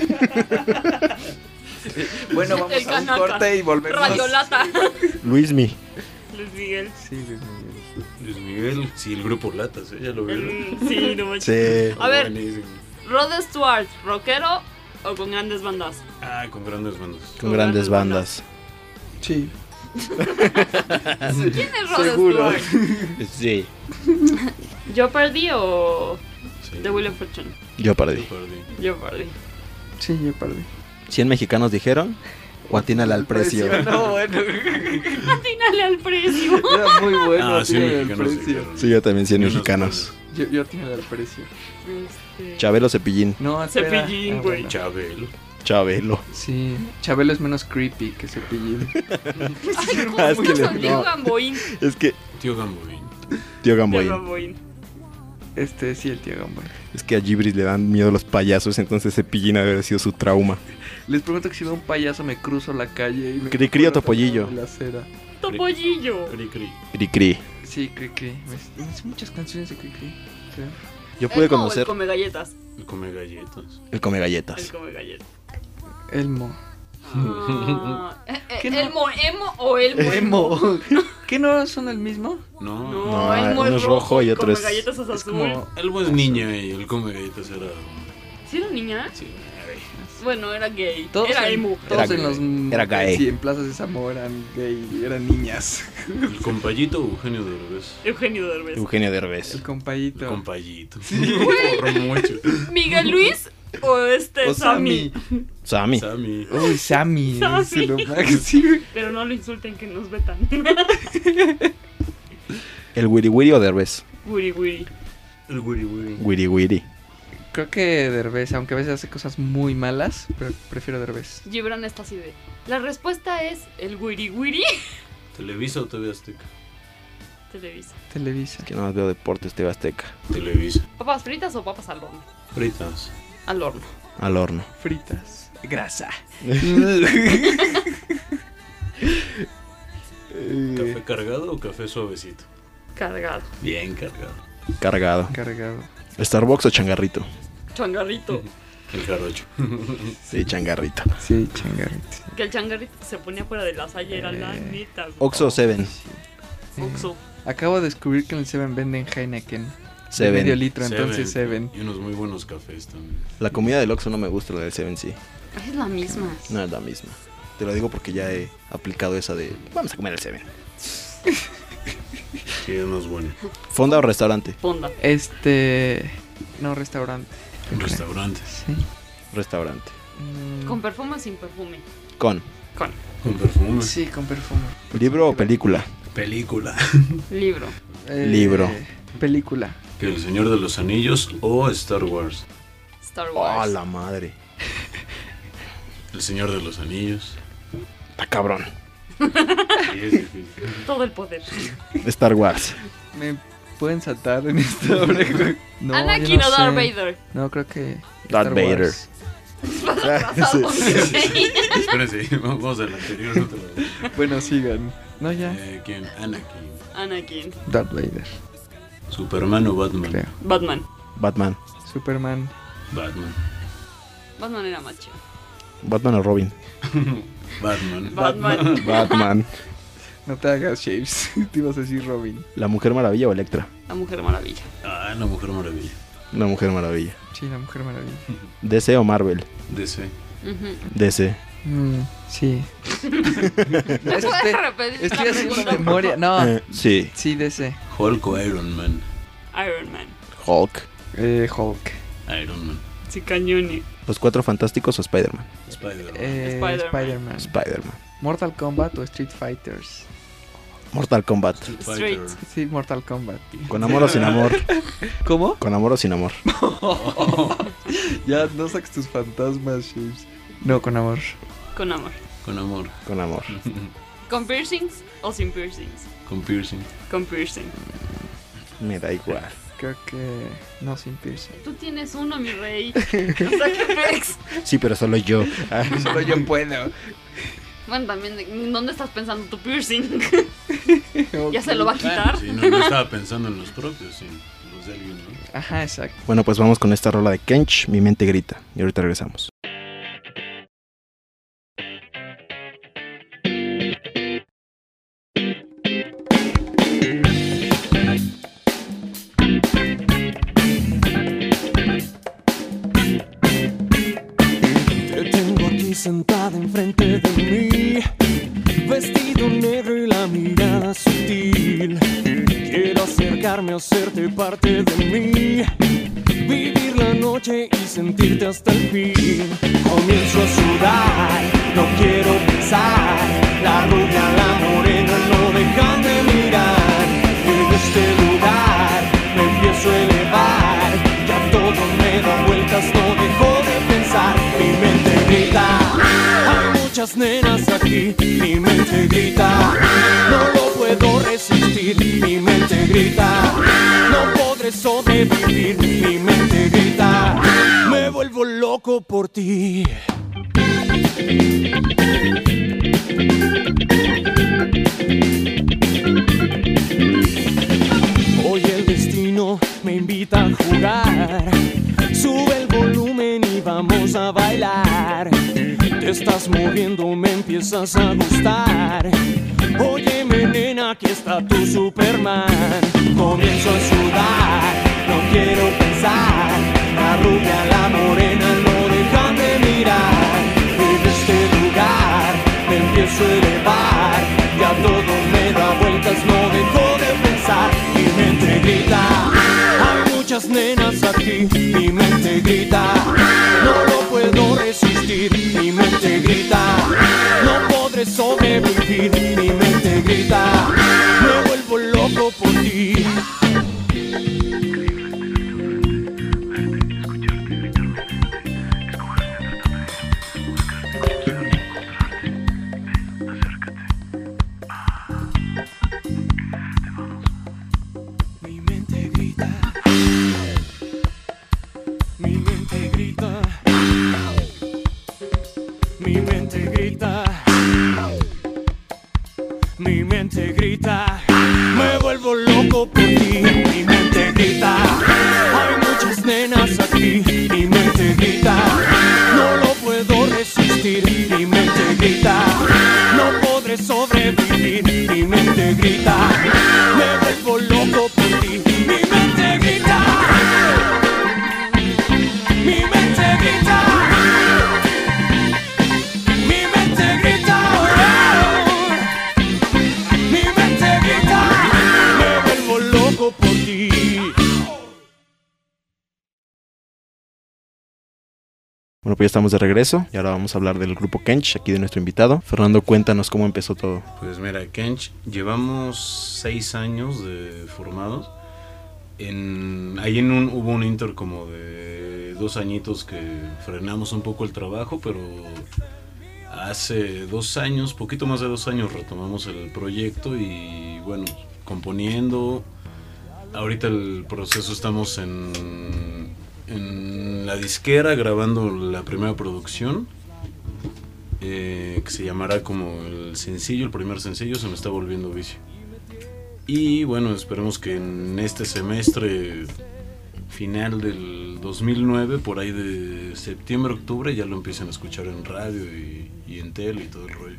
Bueno, vamos El a un canaca. corte y volvemos. Radiolata. Luismi. Luis Miguel. Sí, Luis Miguel. Luis Miguel, sí, el grupo Latas, ¿eh? Ya lo vieron. Sí, no manches. Sí. A ver. Buenísimo. Rod Stewart, rockero o con grandes bandas. Ah, con grandes bandas. Con grandes bandas. Sí. ¿Quién es Rod Seguro. Stewart? Sí. ¿Yo perdí o Sí. The Wheel of Fortune? Yo perdí. Yo perdí. Yo perdí. Sí, yo perdí. 100 mexicanos dijeron. O atínale al precio. No, bueno. Atínale al precio. Era muy bueno. Ah, sí, al mexicanos precio. Sí, yo también 100 Y unos mexicanos. Yo, yo atínale al precio. Este, Chabelo Cepillín. No, espera. Cepillín, Ah, güey. bueno. Chabelo. Chabelo. Sí, Chabelo es menos creepy que Cepillín. Ay, ¿cómo Ah, es que no. Gamboín? Es que. Tío Gamboín. Tío Gamboín. Gamboín. Este, sí, el tío Gamboy. Es que a Gibris le dan miedo los payasos, entonces Cepillín haber sido su trauma. Les pregunto que si veo un payaso me cruzo la calle y me... Cri, cri o topollillo. en La acera. Topollillo. Cri Cri. Cri Cri. Sí, Cri Cri. Me, muchas canciones de Cri Cri. creo. Yo pude conocer El come galletas. El come galletas. el come El galletas. come galletas. Elmo. Ah, ¿Qué no? ¿Elmo emo o Elmo Emo. ¿Qué no son el mismo? No. No, No, Elmo uno es rojo y el otro come es- galletas es Es azul. como... Elmo es niña y el come galletas era. ¿Sí era niña? Sí. Bueno, era gay. Todos era en, emo. Todos Era en los... gay. Era gay. Sí, en plazas de Zamora eran gay, eran niñas. El compayito Eugenio Derbez. Eugenio Derbez. Eugenio El Derbez. compayito. El compayito. Mucho. Miguel Luis o este O Sammy. Sammy. Sammy. Sammy. Uy, Sammy. Sammy. Es lo máximo. Pero no lo insulten que nos vetan. El Wiri Wiri o Derbez. Wiri wiri. El Wiri Wiri. Wiri Wiri. Creo que Derbez, aunque a veces hace cosas muy malas, pero prefiero Derbez. Gibran está así de. La respuesta es el wiri wiri. Televisa o TV Azteca. Televisa. Televisa. Que no más veo deportes TV Azteca. Televisa. ¿Papas fritas o papas al horno? Fritas. Al horno. Al horno. Fritas. Grasa. ¿Café cargado o café suavecito? Cargado. Bien cargado. Cargado. Cargado. Starbucks o changarrito. Changarrito. El jarocho. Sí, changarrito. Sí, changarrito. Que el changarrito que se ponía fuera de la saya era la Eh. neta. güey. Oxo Seven. Sí. Oxxo. Acabo de descubrir que en el Seven venden Heineken. De medio litro, entonces Seven. Y unos muy buenos cafés también. La comida del Oxxo no me gusta, la del Seven sí. Es la misma. No es la misma. Te lo digo porque ya he aplicado esa de vamos a comer el Seven. Sí, es más bueno. ¿Fonda o restaurante? Fonda. Este. No, restaurante. Un restaurante. Sí. Restaurante. Mm, ¿Con perfume o sin perfume? Con. Con. Con perfume. Sí, con perfume. ¿Libro o película? Película. Libro. Eh, Libro. Película. Que El Señor de los Anillos o Star Wars. Star ¡Oh, Wars. la madre! El Señor de los Anillos. Está cabrón. Sí, es difícil. Todo el poder. Star Wars. ¿Me pueden saltar en esta hora? No, Anakin no o Darth. Vader. No, creo que. Darth Star Vader. Wars. Espérense, vamos al anterior otra vez. Bueno, sigan. No, ya. Eh, ¿Quién? Anakin. Anakin. Darth Vader, Superman o Batman. creo. Batman. Batman. Superman. Batman. Batman era macho. Batman o Robin. Batman. Batman. Batman. No te hagas shapes. te ibas a decir Robin. ¿La Mujer Maravilla o Electra? La Mujer Maravilla. Ah, la Mujer Maravilla. La Mujer Maravilla. Sí, la Mujer Maravilla. DC o Marvel. DC. Ujú. DC. Mm, sí. ¿Puedes Estoy, repetir la estoy haciendo memoria. No. Eh, sí. Sí, de ese. Hulk o Iron Man. Iron Man. Hulk. Eh, Hulk. Iron Man. Sí, cañoni. Los Cuatro Fantásticos o Spider-Man. Spider-Man. Eh, Spider-Man. Spider-Man. Spider-Man. Mortal Kombat o Street Fighters. Mortal Kombat. Street. Sí, Mortal Kombat. Con amor o sin amor. ¿Cómo? Con amor o sin amor. ya no saques tus fantasmas, Shapes. No, con amor. Con amor. Con amor. Con amor. ¿Con piercings o sin piercings? Con piercing. Con piercing. Me da igual. Creo que no sin piercing. Tú tienes uno, mi rey. O sea, que Rex. Sí, pero solo yo. Solo yo puedo. Bueno, también, ¿en ¿dónde estás pensando tu piercing? ¿Ya se lo va a quitar? Sí, no, no estaba pensando en los propios, sí. Los de alguien, ¿no? Ajá, exacto. Bueno, pues vamos con esta rola de Kench, Mi mente grita. Y ahorita regresamos. Sentada enfrente de mí, vestido negro y la mirada sutil. Quiero acercarme a hacerte parte de mí, vivir la noche y sentirte hasta el fin. Comienzo a sudar, mi mente grita, no lo puedo resistir. Mi mente grita, no podré sobrevivir. Mi mente grita, me vuelvo loco por ti. Estás moviendo, me empiezas a gustar. Óyeme, nena, aquí está tu Superman. Comienzo a sudar, no quiero pensar. La rubia, la morena no dejan de mirar. En este lugar me empiezo a elevar. Ya todo me da vueltas, no dejo de pensar. Mi mente grita, muchas nenas aquí. Mi mente grita, no lo puedo resistir. Mi mente grita, no podré sobrevivir. Mi mente grita, me vuelvo loco por ti. Estamos de regreso y ahora vamos a hablar del grupo Kench, aquí de nuestro invitado. Fernando, cuéntanos cómo empezó todo. Pues mira, Kench, llevamos seis años de formados. En, ahí en un, hubo un inter como de dos añitos que frenamos un poco el trabajo, pero hace dos años, poquito más de dos años, retomamos el proyecto y bueno, componiendo. Ahorita el proceso estamos en, en la disquera grabando la primera producción. eh, que se llamará como el sencillo, el primer sencillo, se me está volviendo vicio. Y bueno, esperemos que en este semestre final del 2009, por ahí de septiembre, octubre, ya lo empiecen a escuchar en radio y, y en tele y todo el rollo.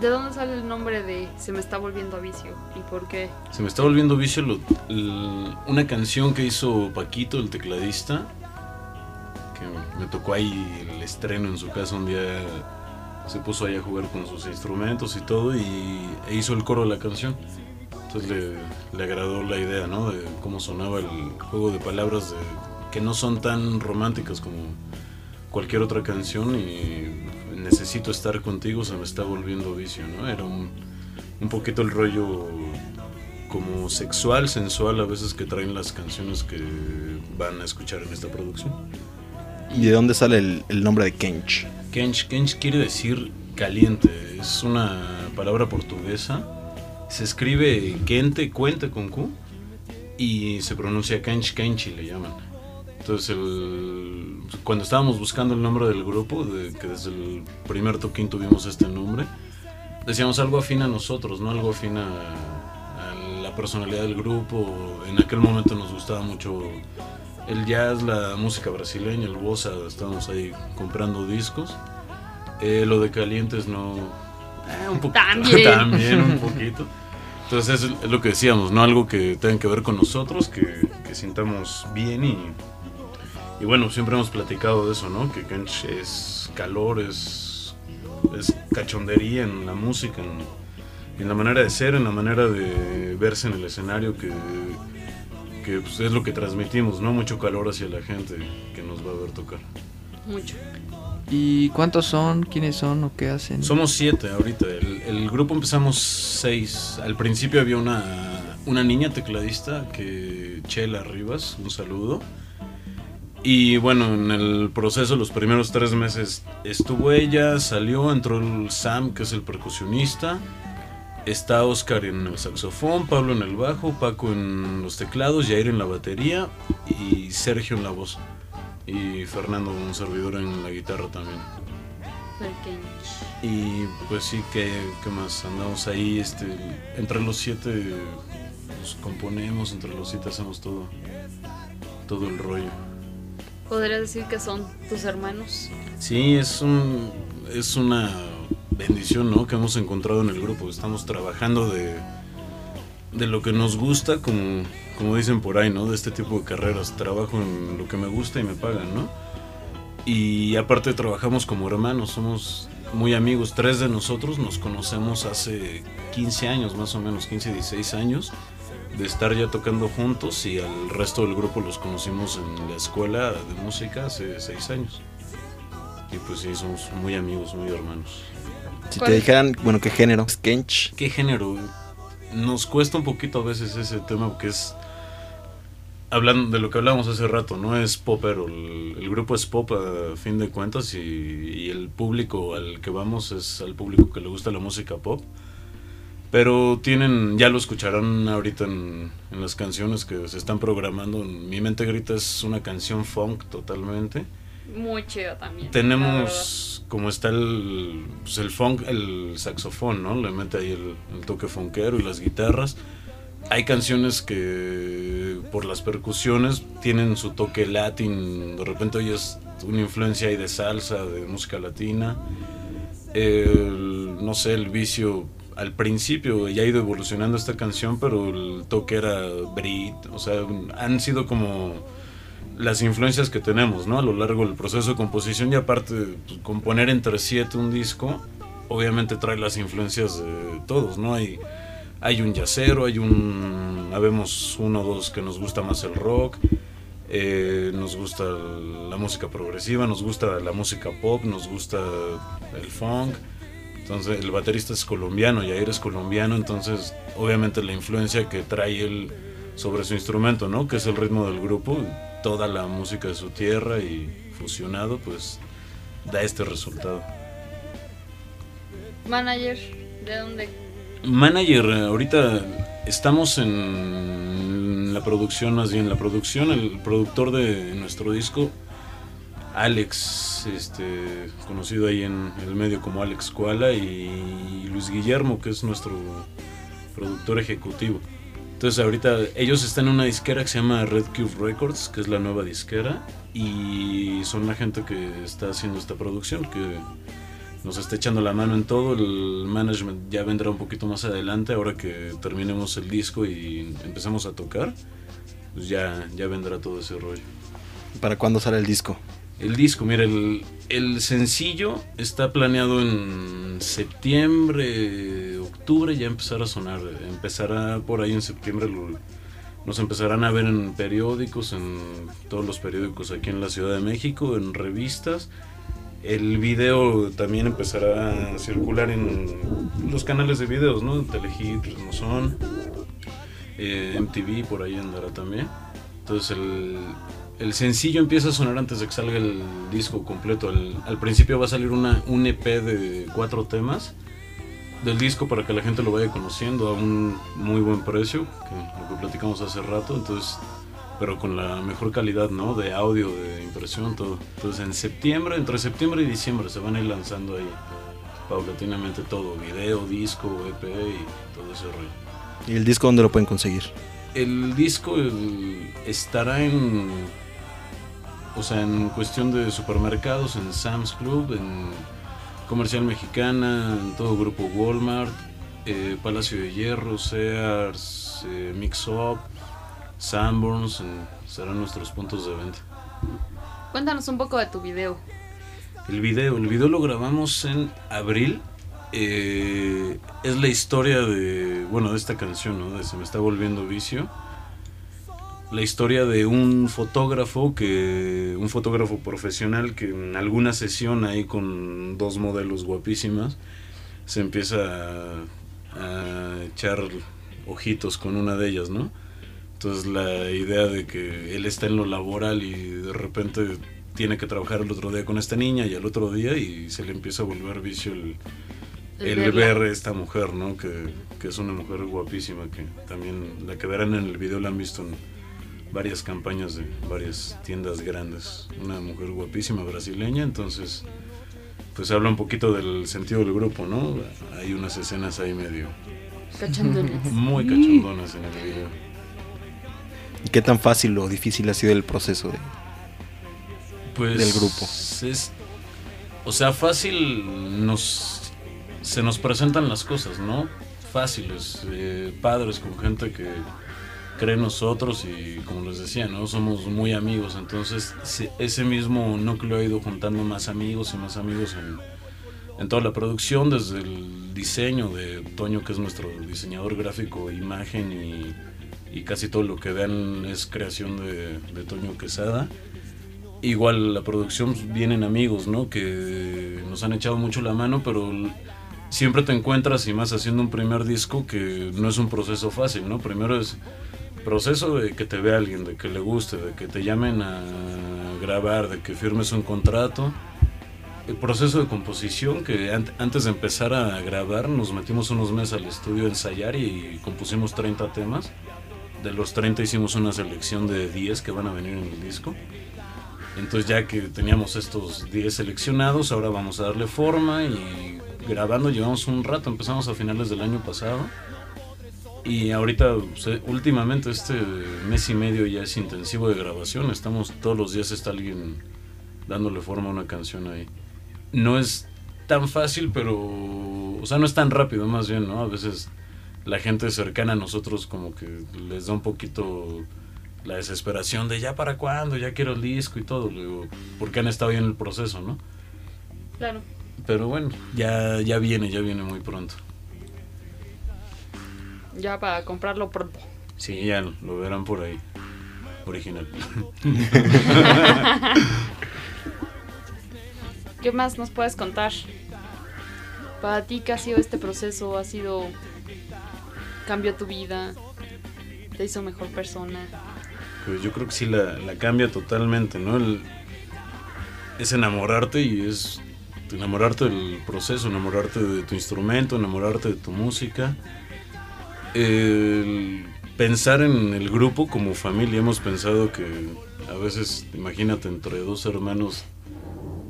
¿De dónde sale el nombre de Se me está volviendo a vicio? ¿Y por qué? Se me está volviendo vicio lo- una canción que hizo Paquito, el tecladista, que me tocó ahí el estreno en su casa un día. Se puso ahí a jugar con sus instrumentos y todo y e hizo el coro de la canción. Entonces le, le agradó la idea, ¿no? De cómo sonaba el juego de palabras de, que no son tan románticas como cualquier otra canción y necesito estar contigo, se me está volviendo vicio, ¿no? Era un, un poquito el rollo como sexual, sensual a veces que traen las canciones que van a escuchar en esta producción. ¿Y de dónde sale el, el nombre de Kench? Kench, Kench quiere decir caliente, es una palabra portuguesa. Se escribe Kente, cuente con Q, y se pronuncia Kench, Kenchi le llaman. Entonces, el- cuando estábamos buscando el nombre del grupo, de, que desde el primer toquín tuvimos este nombre, decíamos algo afín a nosotros, ¿no? Algo afín a, a la personalidad del grupo. En aquel momento nos gustaba mucho el jazz, la música brasileña, el bossa, estábamos ahí comprando discos. Eh, lo de calientes no... eh, un poquito. También. También un poquito. Entonces es, lo que decíamos, ¿no? Algo que tenga que ver con nosotros, que, que sintamos bien y... Y bueno, siempre hemos platicado de eso, ¿no? Que Kench es calor, es, es cachondería en la música, en, en la manera de ser, en la manera de verse en el escenario, que, que pues, es lo que transmitimos, ¿no? Mucho calor hacia la gente que nos va a ver tocar. Mucho. ¿Y cuántos son? ¿Quiénes son o qué hacen? Somos siete ahorita. El, el grupo empezamos seis. Al principio había una, una niña tecladista que Chela Rivas, un saludo. Y bueno, en el proceso, los primeros tres meses estuvo ella, salió, entró el Sam, que es el percusionista. Está Oscar en el saxofón, Pablo en el bajo, Paco en los teclados, Jair en la batería y Sergio en la voz. Y Fernando, un servidor en la guitarra también. Y pues sí, que más? Andamos ahí, este, entre los siete pues, componemos, entre los siete hacemos todo, todo el rollo. ¿Podrías decir que son tus hermanos? Sí, es un, es una bendición, ¿no? Que hemos encontrado en el grupo. Estamos trabajando de, de lo que nos gusta, como, como dicen por ahí, ¿no? De este tipo de carreras. Trabajo en lo que me gusta y me pagan, ¿no? Y aparte trabajamos como hermanos, somos muy amigos. Tres de nosotros nos conocemos hace 15 años, más o menos, 15, 16 años, de estar ya tocando juntos y al resto del grupo los conocimos en la escuela de música hace 6 años. Y pues sí, somos muy amigos, muy hermanos. Si ¿Cuál te dijeran, bueno, ¿qué género Kench? ¿Qué género? Nos cuesta un poquito a veces ese tema porque es hablando de lo que hablábamos hace rato, no es popero, el, el grupo es pop a fin de cuentas y, y el público al que vamos es al público que le gusta la música pop. Pero tienen, ya lo escucharán ahorita en, en las canciones que se están programando. Mi mente grita es una canción funk totalmente. Muy chido también. Tenemos, como está el, pues el funk, el saxofón, ¿no? Le mete ahí el, el toque funkero y las guitarras. Hay canciones que por las percusiones tienen su toque latín, de repente oyes una influencia ahí de salsa, de música latina. El- no sé, el vicio al principio ya ha ido evolucionando esta canción, pero el toque era Brit, o sea, han sido como las influencias que tenemos, ¿no? A lo largo del proceso de composición y aparte pues, componer entre siete un disco, obviamente trae las influencias de todos, ¿no? Hay, hay un yacero, hay un, habemos uno o dos que nos gusta más el rock, eh, nos gusta la música progresiva, nos gusta la música pop, nos gusta el funk. Entonces el baterista es colombiano, Yair es colombiano, entonces obviamente la influencia que trae él sobre su instrumento, ¿no? Que es el ritmo del grupo, toda la música de su tierra y fusionado, pues da este resultado. Manager, ¿de dónde? Manager, ahorita estamos en la producción, más bien la producción, el productor de nuestro disco, Alex, este, conocido ahí en el medio como Alex Koala, y Luis Guillermo, que es nuestro productor ejecutivo. Entonces ahorita ellos están en una disquera que se llama Red Cube Records, que es la nueva disquera, y son la gente que está haciendo esta producción, que nos está echando la mano en todo. El management ya vendrá un poquito más adelante, ahora que terminemos el disco y empecemos a tocar, pues ya, ya vendrá todo ese rollo. ¿Para cuándo sale el disco? El disco, mira, el, el sencillo está planeado en septiembre, octubre, ya empezar a sonar. Empezará por ahí en septiembre, nos empezarán a ver en periódicos, en todos los periódicos aquí en la Ciudad de México, en revistas. El video también empezará a circular en los canales de videos, ¿no? Telehit, Ritmozón, eh, MTV, por ahí andará también. Entonces el, el sencillo empieza a sonar antes de que salga el disco completo. Al, al principio va a salir una, un EP de cuatro temas del disco para que la gente lo vaya conociendo a un muy buen precio, que lo que platicamos hace rato, entonces, pero con la mejor calidad, ¿no? De audio, de impresión, todo. Entonces en septiembre, entre septiembre y diciembre se van a ir lanzando ahí paulatinamente todo, video, disco, EP y todo ese rollo. ¿Y el disco dónde lo pueden conseguir? El disco el- estará en. O sea, en cuestión de supermercados, en Sam's Club, en Comercial Mexicana, en todo grupo Walmart, eh, Palacio de Hierro, Sears, eh, Mix Up, Sanborns, en- serán nuestros puntos de venta. Cuéntanos un poco de tu video. El video, el video lo grabamos en abril. eh, es la historia de, bueno, de esta canción, ¿no? De Se me está volviendo vicio. La historia de un fotógrafo que, un fotógrafo profesional que en alguna sesión ahí con dos modelos guapísimas se empieza a, a echar ojitos con una de ellas, ¿no? Entonces la idea de que él está en lo laboral y de repente tiene que trabajar el otro día con esta niña y el otro día y se le empieza a volver vicio el, El el verla. ver esta mujer, ¿no? Que, que es una mujer guapísima, que también la que verán en el video la han visto en varias campañas de varias tiendas grandes. Una mujer guapísima brasileña, entonces pues habla un poquito del sentido del grupo, ¿no? Hay unas escenas ahí medio Cachondones. muy cachondonas en el video. ¿Y qué tan fácil o difícil ha sido el proceso de, pues, del grupo. Es, o sea, fácil nos se nos presentan las cosas, ¿no? Fáciles, eh, padres con gente que cree en nosotros y como les decía, ¿no? Somos muy amigos, entonces se- ese mismo núcleo ha ido juntando más amigos y más amigos en, en toda la producción, desde el diseño de Toño, que es nuestro diseñador gráfico, imagen y, casi todo lo que vean es creación de, Toño Quesada. Igual la producción pues, vienen amigos, ¿no? Que nos han echado mucho la mano, pero siempre te encuentras, y más haciendo un primer disco, que no es un proceso fácil, ¿no? Primero es proceso de que te vea alguien, de que le guste, de que te llamen a grabar, de que firmes un contrato. El proceso de composición, que an- antes de empezar a grabar nos metimos unos meses al estudio a ensayar y compusimos 30 temas. De los 30 hicimos una selección de 10 que van a venir en el disco. Entonces ya que teníamos estos 10 seleccionados, ahora vamos a darle forma y grabando llevamos un rato, empezamos a finales del año pasado. Y ahorita, pues, eh, últimamente, este mes y medio ya es intensivo de grabación. Estamos todos los días, está alguien dándole forma a una canción ahí. No es tan fácil, pero. O sea, no es tan rápido, más bien, ¿no? A veces la gente cercana a nosotros, como que les da un poquito la desesperación de ya para cuándo, ya quiero el disco y todo, digo, porque han estado ahí en el proceso, ¿no? Claro. Pero bueno, ya, ya viene, ya viene muy pronto. Ya para comprarlo pronto. Sí, ya lo verán por ahí. original. ¿Qué más nos puedes contar? Para ti, ¿qué ha sido este proceso? ¿Ha sido... cambió tu vida? ¿Te hizo mejor persona? Pues yo creo que sí la, la cambia totalmente, ¿no? El- es enamorarte y es enamorarte del proceso, enamorarte de tu instrumento, enamorarte de tu música. El pensar en el grupo como familia, hemos pensado que a veces, imagínate, entre dos hermanos,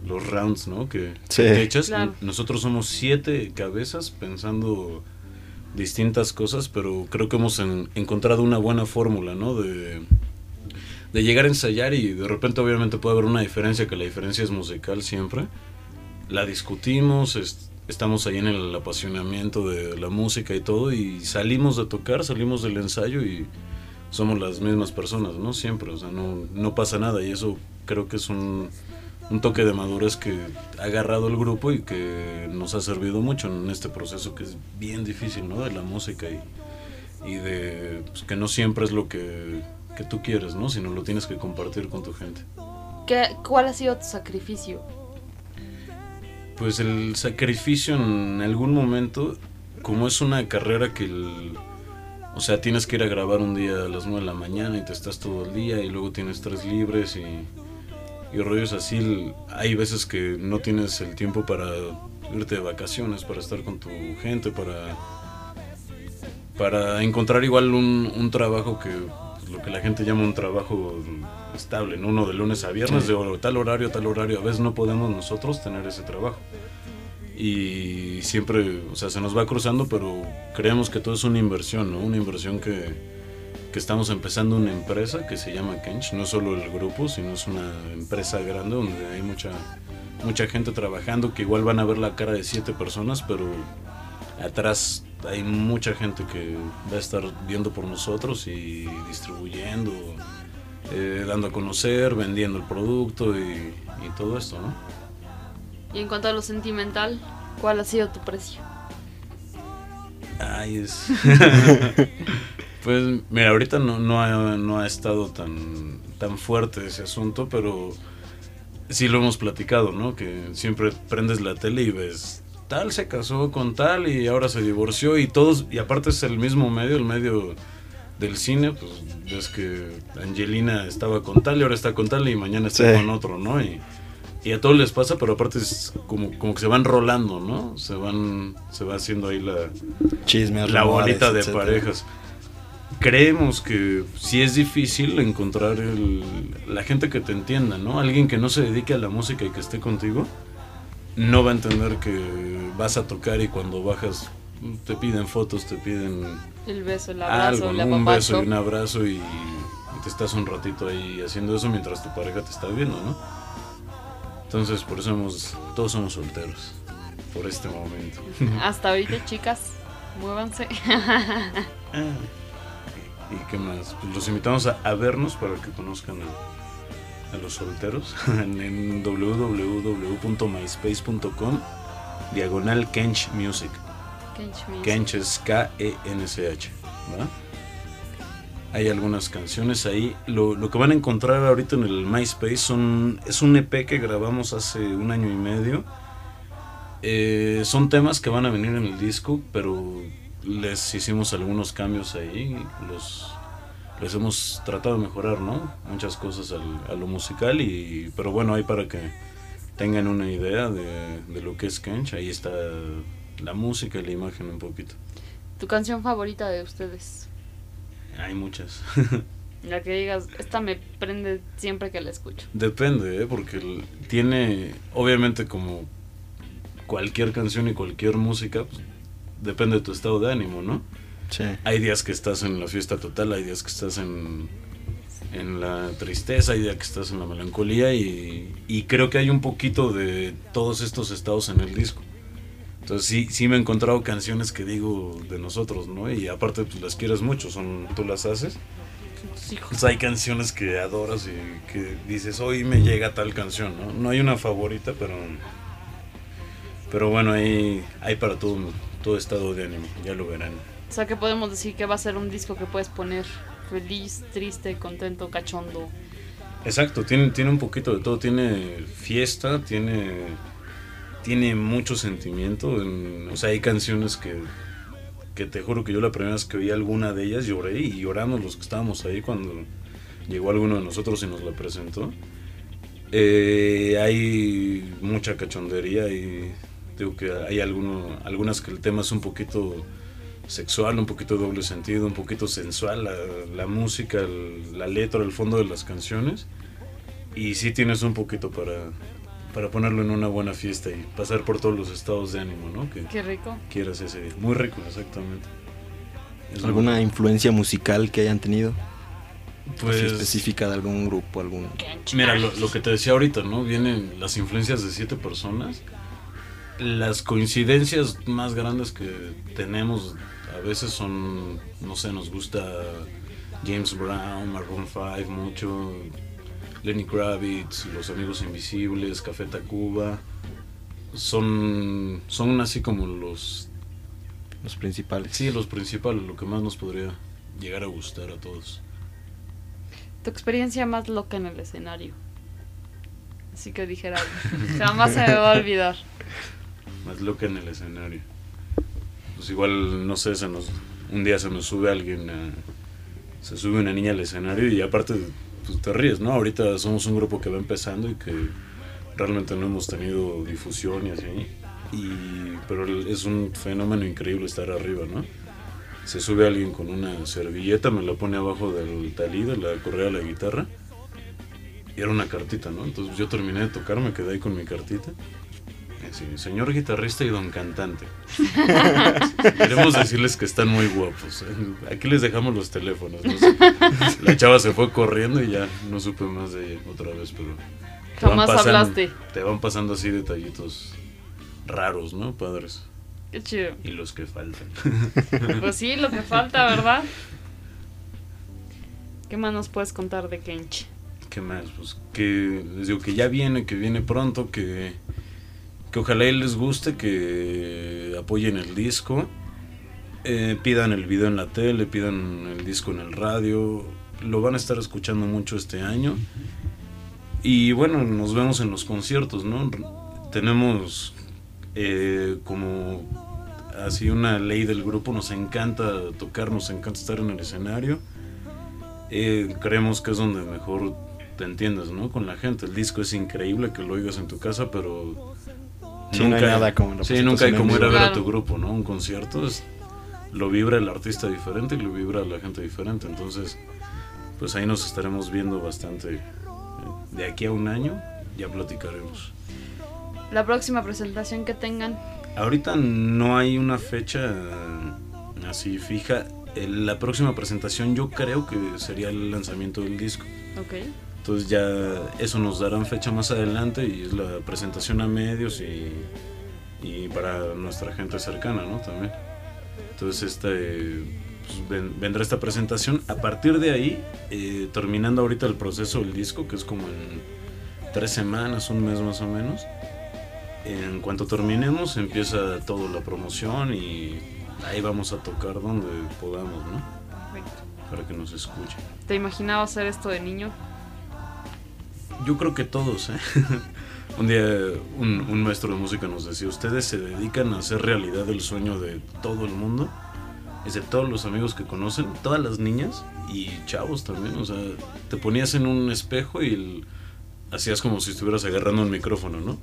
los rounds, ¿no? Que Sí. te echas. Claro. Nosotros somos siete cabezas pensando distintas cosas, pero creo que hemos en- encontrado una buena fórmula, ¿no? De, de llegar a ensayar y de repente obviamente puede haber una diferencia, que la diferencia es musical siempre. La discutimos, es- estamos ahí en el apasionamiento de la música y todo, y salimos de tocar, salimos del ensayo y somos las mismas personas, ¿no? Siempre, o sea, no, no pasa nada y eso creo que es un, un toque de madurez que ha agarrado el grupo y que nos ha servido mucho en este proceso que es bien difícil, ¿no? De la música y, y de pues, que no siempre es lo que, que tú quieres, ¿no? Sino lo tienes que compartir con tu gente. ¿Qué, ¿Cuál ha sido tu sacrificio? Pues el sacrificio en algún momento, como es una carrera que el- o sea, tienes que ir a grabar un día a las 9 de la mañana y te estás todo el día y luego tienes tres libres y, y rollos así, hay veces que no tienes el tiempo para irte de vacaciones, para estar con tu gente, para para encontrar igual un, un trabajo que pues, lo que la gente llama un trabajo estable, ¿no? uno de lunes a viernes, de hor- tal horario, tal horario. A veces no podemos nosotros tener ese trabajo. Y siempre, o sea, se nos va cruzando, pero creemos que todo es una inversión, ¿no? Una inversión que, que estamos empezando una empresa que se llama Kench, no solo el grupo, sino es una empresa grande donde hay mucha, mucha gente trabajando que igual van a ver la cara de siete personas, pero atrás hay mucha gente que va a estar viendo por nosotros y distribuyendo, eh, dando a conocer, vendiendo el producto y, y todo esto, ¿no? Y en cuanto a lo sentimental, ¿cuál ha sido tu precio? Ay, es... pues mira, ahorita no, no, ha, no ha estado tan, tan fuerte ese asunto, pero sí lo hemos platicado, ¿no? Que siempre prendes la tele y ves, tal se casó con tal y ahora se divorció y todos, y aparte es el mismo medio, el medio del cine, pues ves que Angelina estaba con tal y ahora está con tal y mañana está Sí. con otro, ¿no? Y, y a todos les pasa, pero aparte es como, como que se van rolando, ¿no? Se van, se va haciendo ahí la, Chismes, la bolita de etcétera. parejas. Creemos que sí es difícil encontrar el- la gente que te entienda, ¿no? Alguien que no se dedique a la música y que esté contigo, no va a entender que vas a tocar y cuando bajas te piden fotos, te piden El beso, el abrazo, algo, ¿no? un beso y un abrazo y, te estás un ratito ahí haciendo eso mientras tu pareja te está viendo, ¿no? Entonces por eso hemos, todos somos solteros, por este momento. Hasta ahorita, chicas, muévanse. Ah, ¿Y qué más? Pues los invitamos a, a vernos para que conozcan a, a los solteros en, en www.myspace.com diagonal Kench Music. Kench es K-E-N-C-H. Hay algunas canciones ahí. Lo, lo que van a encontrar ahorita en el MySpace son, es un EP que grabamos hace un año y medio. Eh, son temas que van a venir en el disco, pero les hicimos algunos cambios ahí. Los, les hemos tratado de mejorar, ¿no? Muchas cosas al- a lo musical, y, pero bueno, ahí para que tengan una idea de, de lo que es Kench. Ahí está la música y la imagen un poquito. ¿Tu canción favorita de ustedes? Hay muchas. La que digas, esta me prende siempre que la escucho. Depende, ¿eh? porque tiene, obviamente como cualquier canción y cualquier música, pues, depende de tu estado de ánimo, ¿no? Sí. Hay días que estás en la fiesta total, hay días que estás en, en la tristeza, hay días que estás en la melancolía y, y creo que hay un poquito de todos estos estados en el disco. Entonces sí, sí me he encontrado canciones que digo de nosotros, ¿no? Y aparte pues las quieres mucho, son tú las haces. Pues hay canciones que adoras y que dices, hoy me llega tal canción, ¿no? No hay una favorita, pero... Pero bueno, hay, hay para todo, todo estado de ánimo, ya lo verán. O sea que podemos decir que va a ser un disco que puedes poner feliz, triste, contento, cachondo. Exacto, tiene, tiene un poquito de todo. Tiene fiesta, tiene, tiene mucho sentimiento. en- o sea, hay canciones que, que te juro que yo la primera vez que oí alguna de ellas lloré y lloramos los que estábamos ahí cuando llegó alguno de nosotros y nos la presentó. Eh, hay mucha cachondería y digo que hay alguno, algunas que el tema es un poquito sexual, un poquito doble sentido, un poquito sensual, la, música, la letra, el fondo de las canciones. Y sí tienes un poquito para, para ponerlo en una buena fiesta y pasar por todos los estados de ánimo, ¿no? Que Qué rico. quieras ese día. Muy rico, exactamente. Es ¿Alguna muy- influencia musical que hayan tenido? pues, Así específica de algún grupo, algún... Mira, lo, lo que te decía ahorita, ¿no? Vienen las influencias de siete personas. Las coincidencias más grandes que tenemos a veces son, no sé, nos gusta James Brown, Maroon 5 mucho, Lenny Kravitz, Los Amigos Invisibles, Café Tacuba. Son, son así como los, Los principales. sí, los principales, lo que más nos podría llegar a gustar a todos. Tu experiencia más loca en el escenario. Así que dijera, jamás se me va a olvidar. más loca en el escenario. Pues igual, no sé, se nos, un día se nos sube alguien, a- se sube una niña al escenario y aparte pues te ríes, ¿no? Ahorita somos un grupo que va empezando y que realmente no hemos tenido difusión y así. Y, pero es un fenómeno increíble estar arriba, ¿no? Se sube alguien con una servilleta, me la pone abajo del talí, de la correa de la guitarra. Y era una cartita, ¿no? Entonces yo terminé de tocar, me quedé ahí con mi cartita. Así, señor guitarrista y don cantante. Queremos decirles que están muy guapos. ¿eh? Aquí les dejamos los teléfonos. no sé. La chava se fue corriendo y ya no supe más de ella otra vez, pero... Jamás pasando- hablaste. Te van pasando así detallitos raros, ¿no? Padres. Qué chido. Y los que faltan. Pues sí, lo que falta, ¿verdad? ¿Qué más nos puedes contar de Kench? ¿Qué más? Pues que les digo que ya viene, que viene pronto, que, que ojalá y les guste, que apoyen el disco, eh, pidan el video en la tele, pidan el disco en el radio, lo van a estar escuchando mucho este año. Y bueno, nos vemos en los conciertos, ¿no? Tenemos eh, como así una ley del grupo, nos encanta tocar, nos encanta estar en el escenario. Eh, creemos que es donde mejor te entiendes, ¿no? Con la gente. El disco es increíble que lo oigas en tu casa, pero Sí, no hay nada como sí, nunca hay como ir a ver a tu grupo, ¿no? Un concierto es, lo vibra el artista diferente y lo vibra la gente diferente. Entonces, pues ahí nos estaremos viendo bastante. eh, De aquí a un año ya platicaremos. La próxima presentación que tengan. Ahorita no hay una fecha eh, así fija. La próxima presentación yo creo que sería el lanzamiento del disco. Ok. Entonces ya eso nos darán fecha más adelante y es la presentación a medios y, y para nuestra gente cercana, ¿no? También. Entonces este, pues, ven- vendrá esta presentación. A partir de ahí, eh, terminando ahorita el proceso del disco, que es como en tres semanas, un mes más o menos, en cuanto terminemos empieza toda la promoción y ahí vamos a tocar donde podamos, ¿no? Perfecto. Para que nos escuchen. ¿Te imaginabas hacer esto de niño? Yo creo que todos, ¿eh? Un día un, maestro de música nos decía, ustedes se dedican a hacer realidad el sueño de todo el mundo, de todos los amigos que conocen, todas las niñas y chavos también, o sea, te ponías en un espejo y hacías como si estuvieras agarrando un micrófono, ¿no?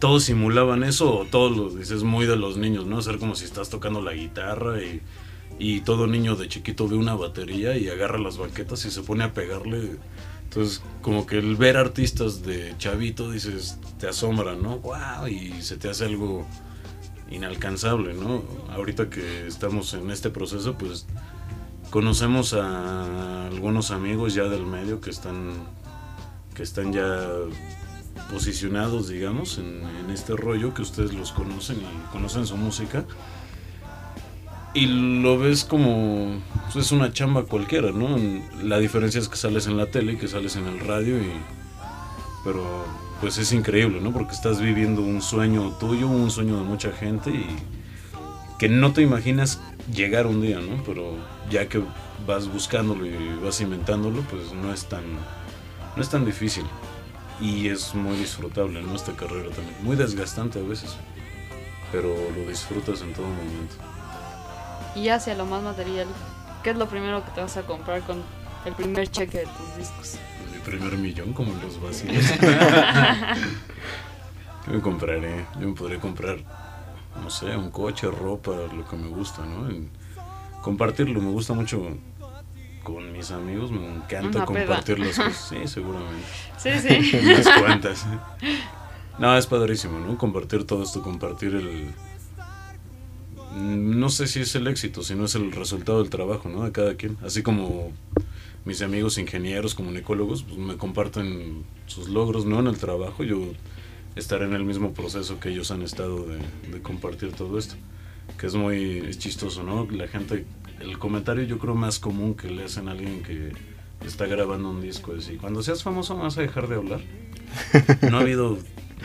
Todos simulaban eso, o todos los, dices, muy de los niños, ¿no? Hacer como si estás tocando la guitarra y, todo niño de chiquito ve una batería y agarra las baquetas y se pone a pegarle. Entonces, como que el ver artistas de chavito, dices, te asombra, ¿no? ¡Wow! Y se te hace algo inalcanzable, ¿no? Ahorita que estamos en este proceso, pues conocemos a algunos amigos ya del medio que están, que están ya posicionados, digamos, en, en este rollo, que ustedes los conocen y conocen su música. Y lo ves como pues, es una chamba cualquiera, ¿no? La diferencia es que sales en la tele y que sales en el radio y pero pues es increíble, ¿no? Porque estás viviendo un sueño tuyo, un sueño de mucha gente y que no te imaginas llegar un día, ¿no? Pero ya que vas buscándolo y vas inventándolo, pues no es tan, no es tan difícil. Y es muy disfrutable, ¿no? Esta carrera también. Muy desgastante a veces, pero lo disfrutas en todo momento. Y hacia lo más material, ¿qué es lo primero que te vas a comprar con el primer cheque de tus discos? Mi primer millón, como los vacíos. ¿Qué me compraré? Yo me podría comprar, no sé, un coche, ropa, lo que me gusta, ¿no? Compartirlo, me gusta mucho con mis amigos, me encanta Una peda. compartir las cosas. Sí, seguramente. Sí, sí. Unas cuantas. No, es padrísimo, ¿no? Compartir todo esto, compartir el... No sé si es el éxito, sino es el resultado del trabajo, ¿no? De cada quien. Así como mis amigos ingenieros, comunicólogos, pues me comparten sus logros, ¿no? En el trabajo, yo estaré en el mismo proceso que ellos han estado de, de compartir todo esto. Que es muy es chistoso, ¿no? La gente, el comentario yo creo más común que le hacen a alguien que está grabando un disco es, "¿Y cuando seas famoso vas a dejar de hablar. No ha habido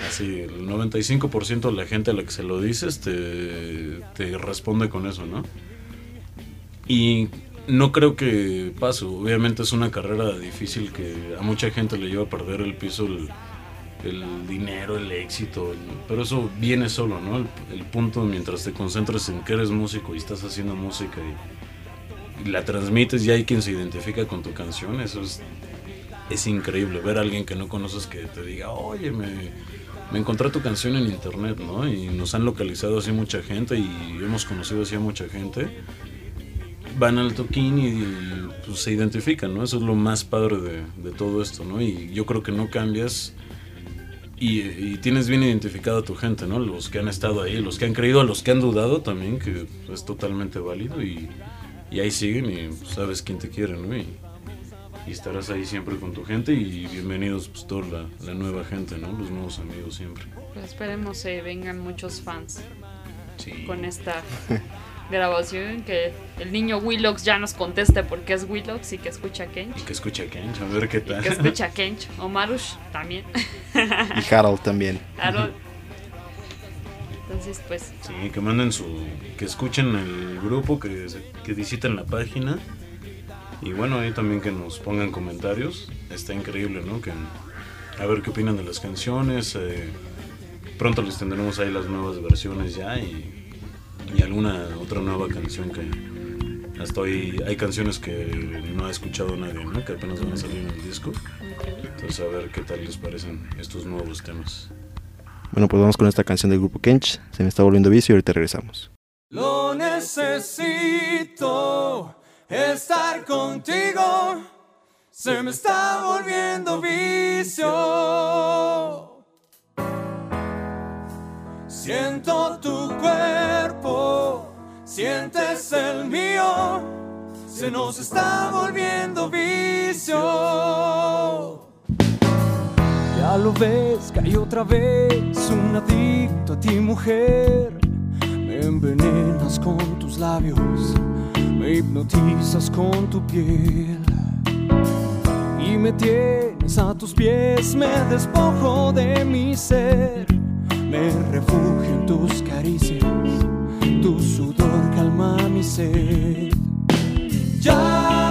así, el 95% de la gente a la que se lo dices te, responde con eso, ¿no? Y no creo que pase, obviamente es una carrera difícil que a mucha gente le lleva a perder el piso el, dinero, el éxito, pero eso viene solo, ¿no? El, punto mientras te concentras en que eres músico y estás haciendo música y, y la transmites y hay quien se identifica con tu canción, eso es, es increíble, ver a alguien que no conoces que te diga, oye, me, me encontré tu canción en internet, ¿no? Y nos han localizado así mucha gente y hemos conocido así a mucha gente. Van al toquín y, pues, se identifican, ¿no? Eso es lo más padre de, de todo esto, ¿no? Y yo creo que no cambias y, y tienes bien identificado a tu gente, ¿no? Los que han estado ahí, los que han creído, los que han dudado también, que es totalmente válido y, y ahí siguen y pues, sabes quién te quiere, ¿no? Y, y estarás ahí siempre con tu gente y bienvenidos pues toda la, la nueva gente, ¿no? Los nuevos amigos siempre. Pues esperemos se vengan muchos fans Sí. con esta grabación. Que el niño Willox ya nos conteste por qué es Willox y que escucha a Kench. Y que escucha Kench, a ver qué Y tal. que escucha a Kench. O Marush también. Y Harold también. Claro. Entonces, pues, Sí, que manden su. que escuchen el grupo, que, que visiten la página. Y bueno, ahí también que nos pongan comentarios. Está increíble, ¿no? Que, a ver qué opinan de las canciones. eh, pronto les tendremos ahí las nuevas versiones ya y, y alguna otra nueva canción que hasta hoy hay canciones que no ha escuchado nadie, ¿no? Que apenas van a salir en el disco. Entonces a ver qué tal les parecen estos nuevos temas. Bueno, pues vamos con esta canción del grupo Kench. Se me está volviendo vicio y ahorita regresamos. Lo necesito estar contigo. Se me está volviendo vicio. Siento tu cuerpo, sientes el mío. Se nos está volviendo vicio. Ya lo ves, caí otra vez, un adicto a ti mujer. Me envenenas con tus labios, me hipnotizas con tu piel. Y me tienes a tus pies, me despojo de mi ser. Me refugio en tus caricias, tu sudor calma mi sed. Ya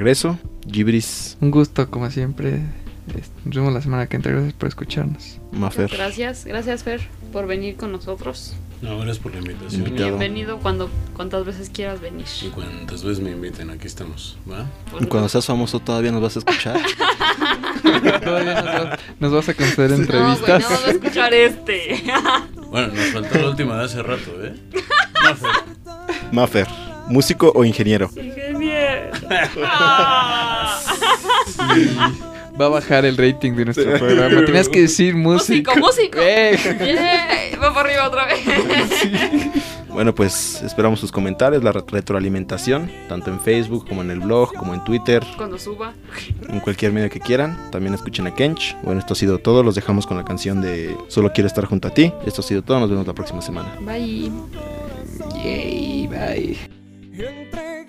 regreso. Gibris, Un gusto, como siempre. Nos vemos la semana que entra. Gracias por escucharnos. Mafer. Gracias, gracias Fer por venir con nosotros. No, gracias por la invitación. Invitado. Bienvenido cuando cuantas veces quieras venir. Y cuantas veces me inviten, aquí estamos, ¿va? Por- Cuando seas famoso todavía nos vas a escuchar. Todavía nos vas, nos vas a conceder No, güey, entrevistas. no vas a escuchar este. Bueno, nos faltó la última de hace rato, ¿eh? No, fue. Mafer, músico o ingeniero. Ingeniero. Ah. Va a bajar el rating de nuestro programa. Tenías que decir músico. Músico, músico. Eh. Yeah, va para arriba otra vez. Bueno, pues esperamos sus comentarios, la re- retroalimentación, tanto en Facebook como en el blog, como en Twitter, Cuando suba. en cualquier medio que quieran. También escuchen a Kench. Bueno, esto ha sido todo. Los dejamos con la canción de Solo quiero estar junto a ti. Esto ha sido todo. Nos vemos la próxima semana. Bye. Yay, bye.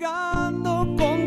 Entregando con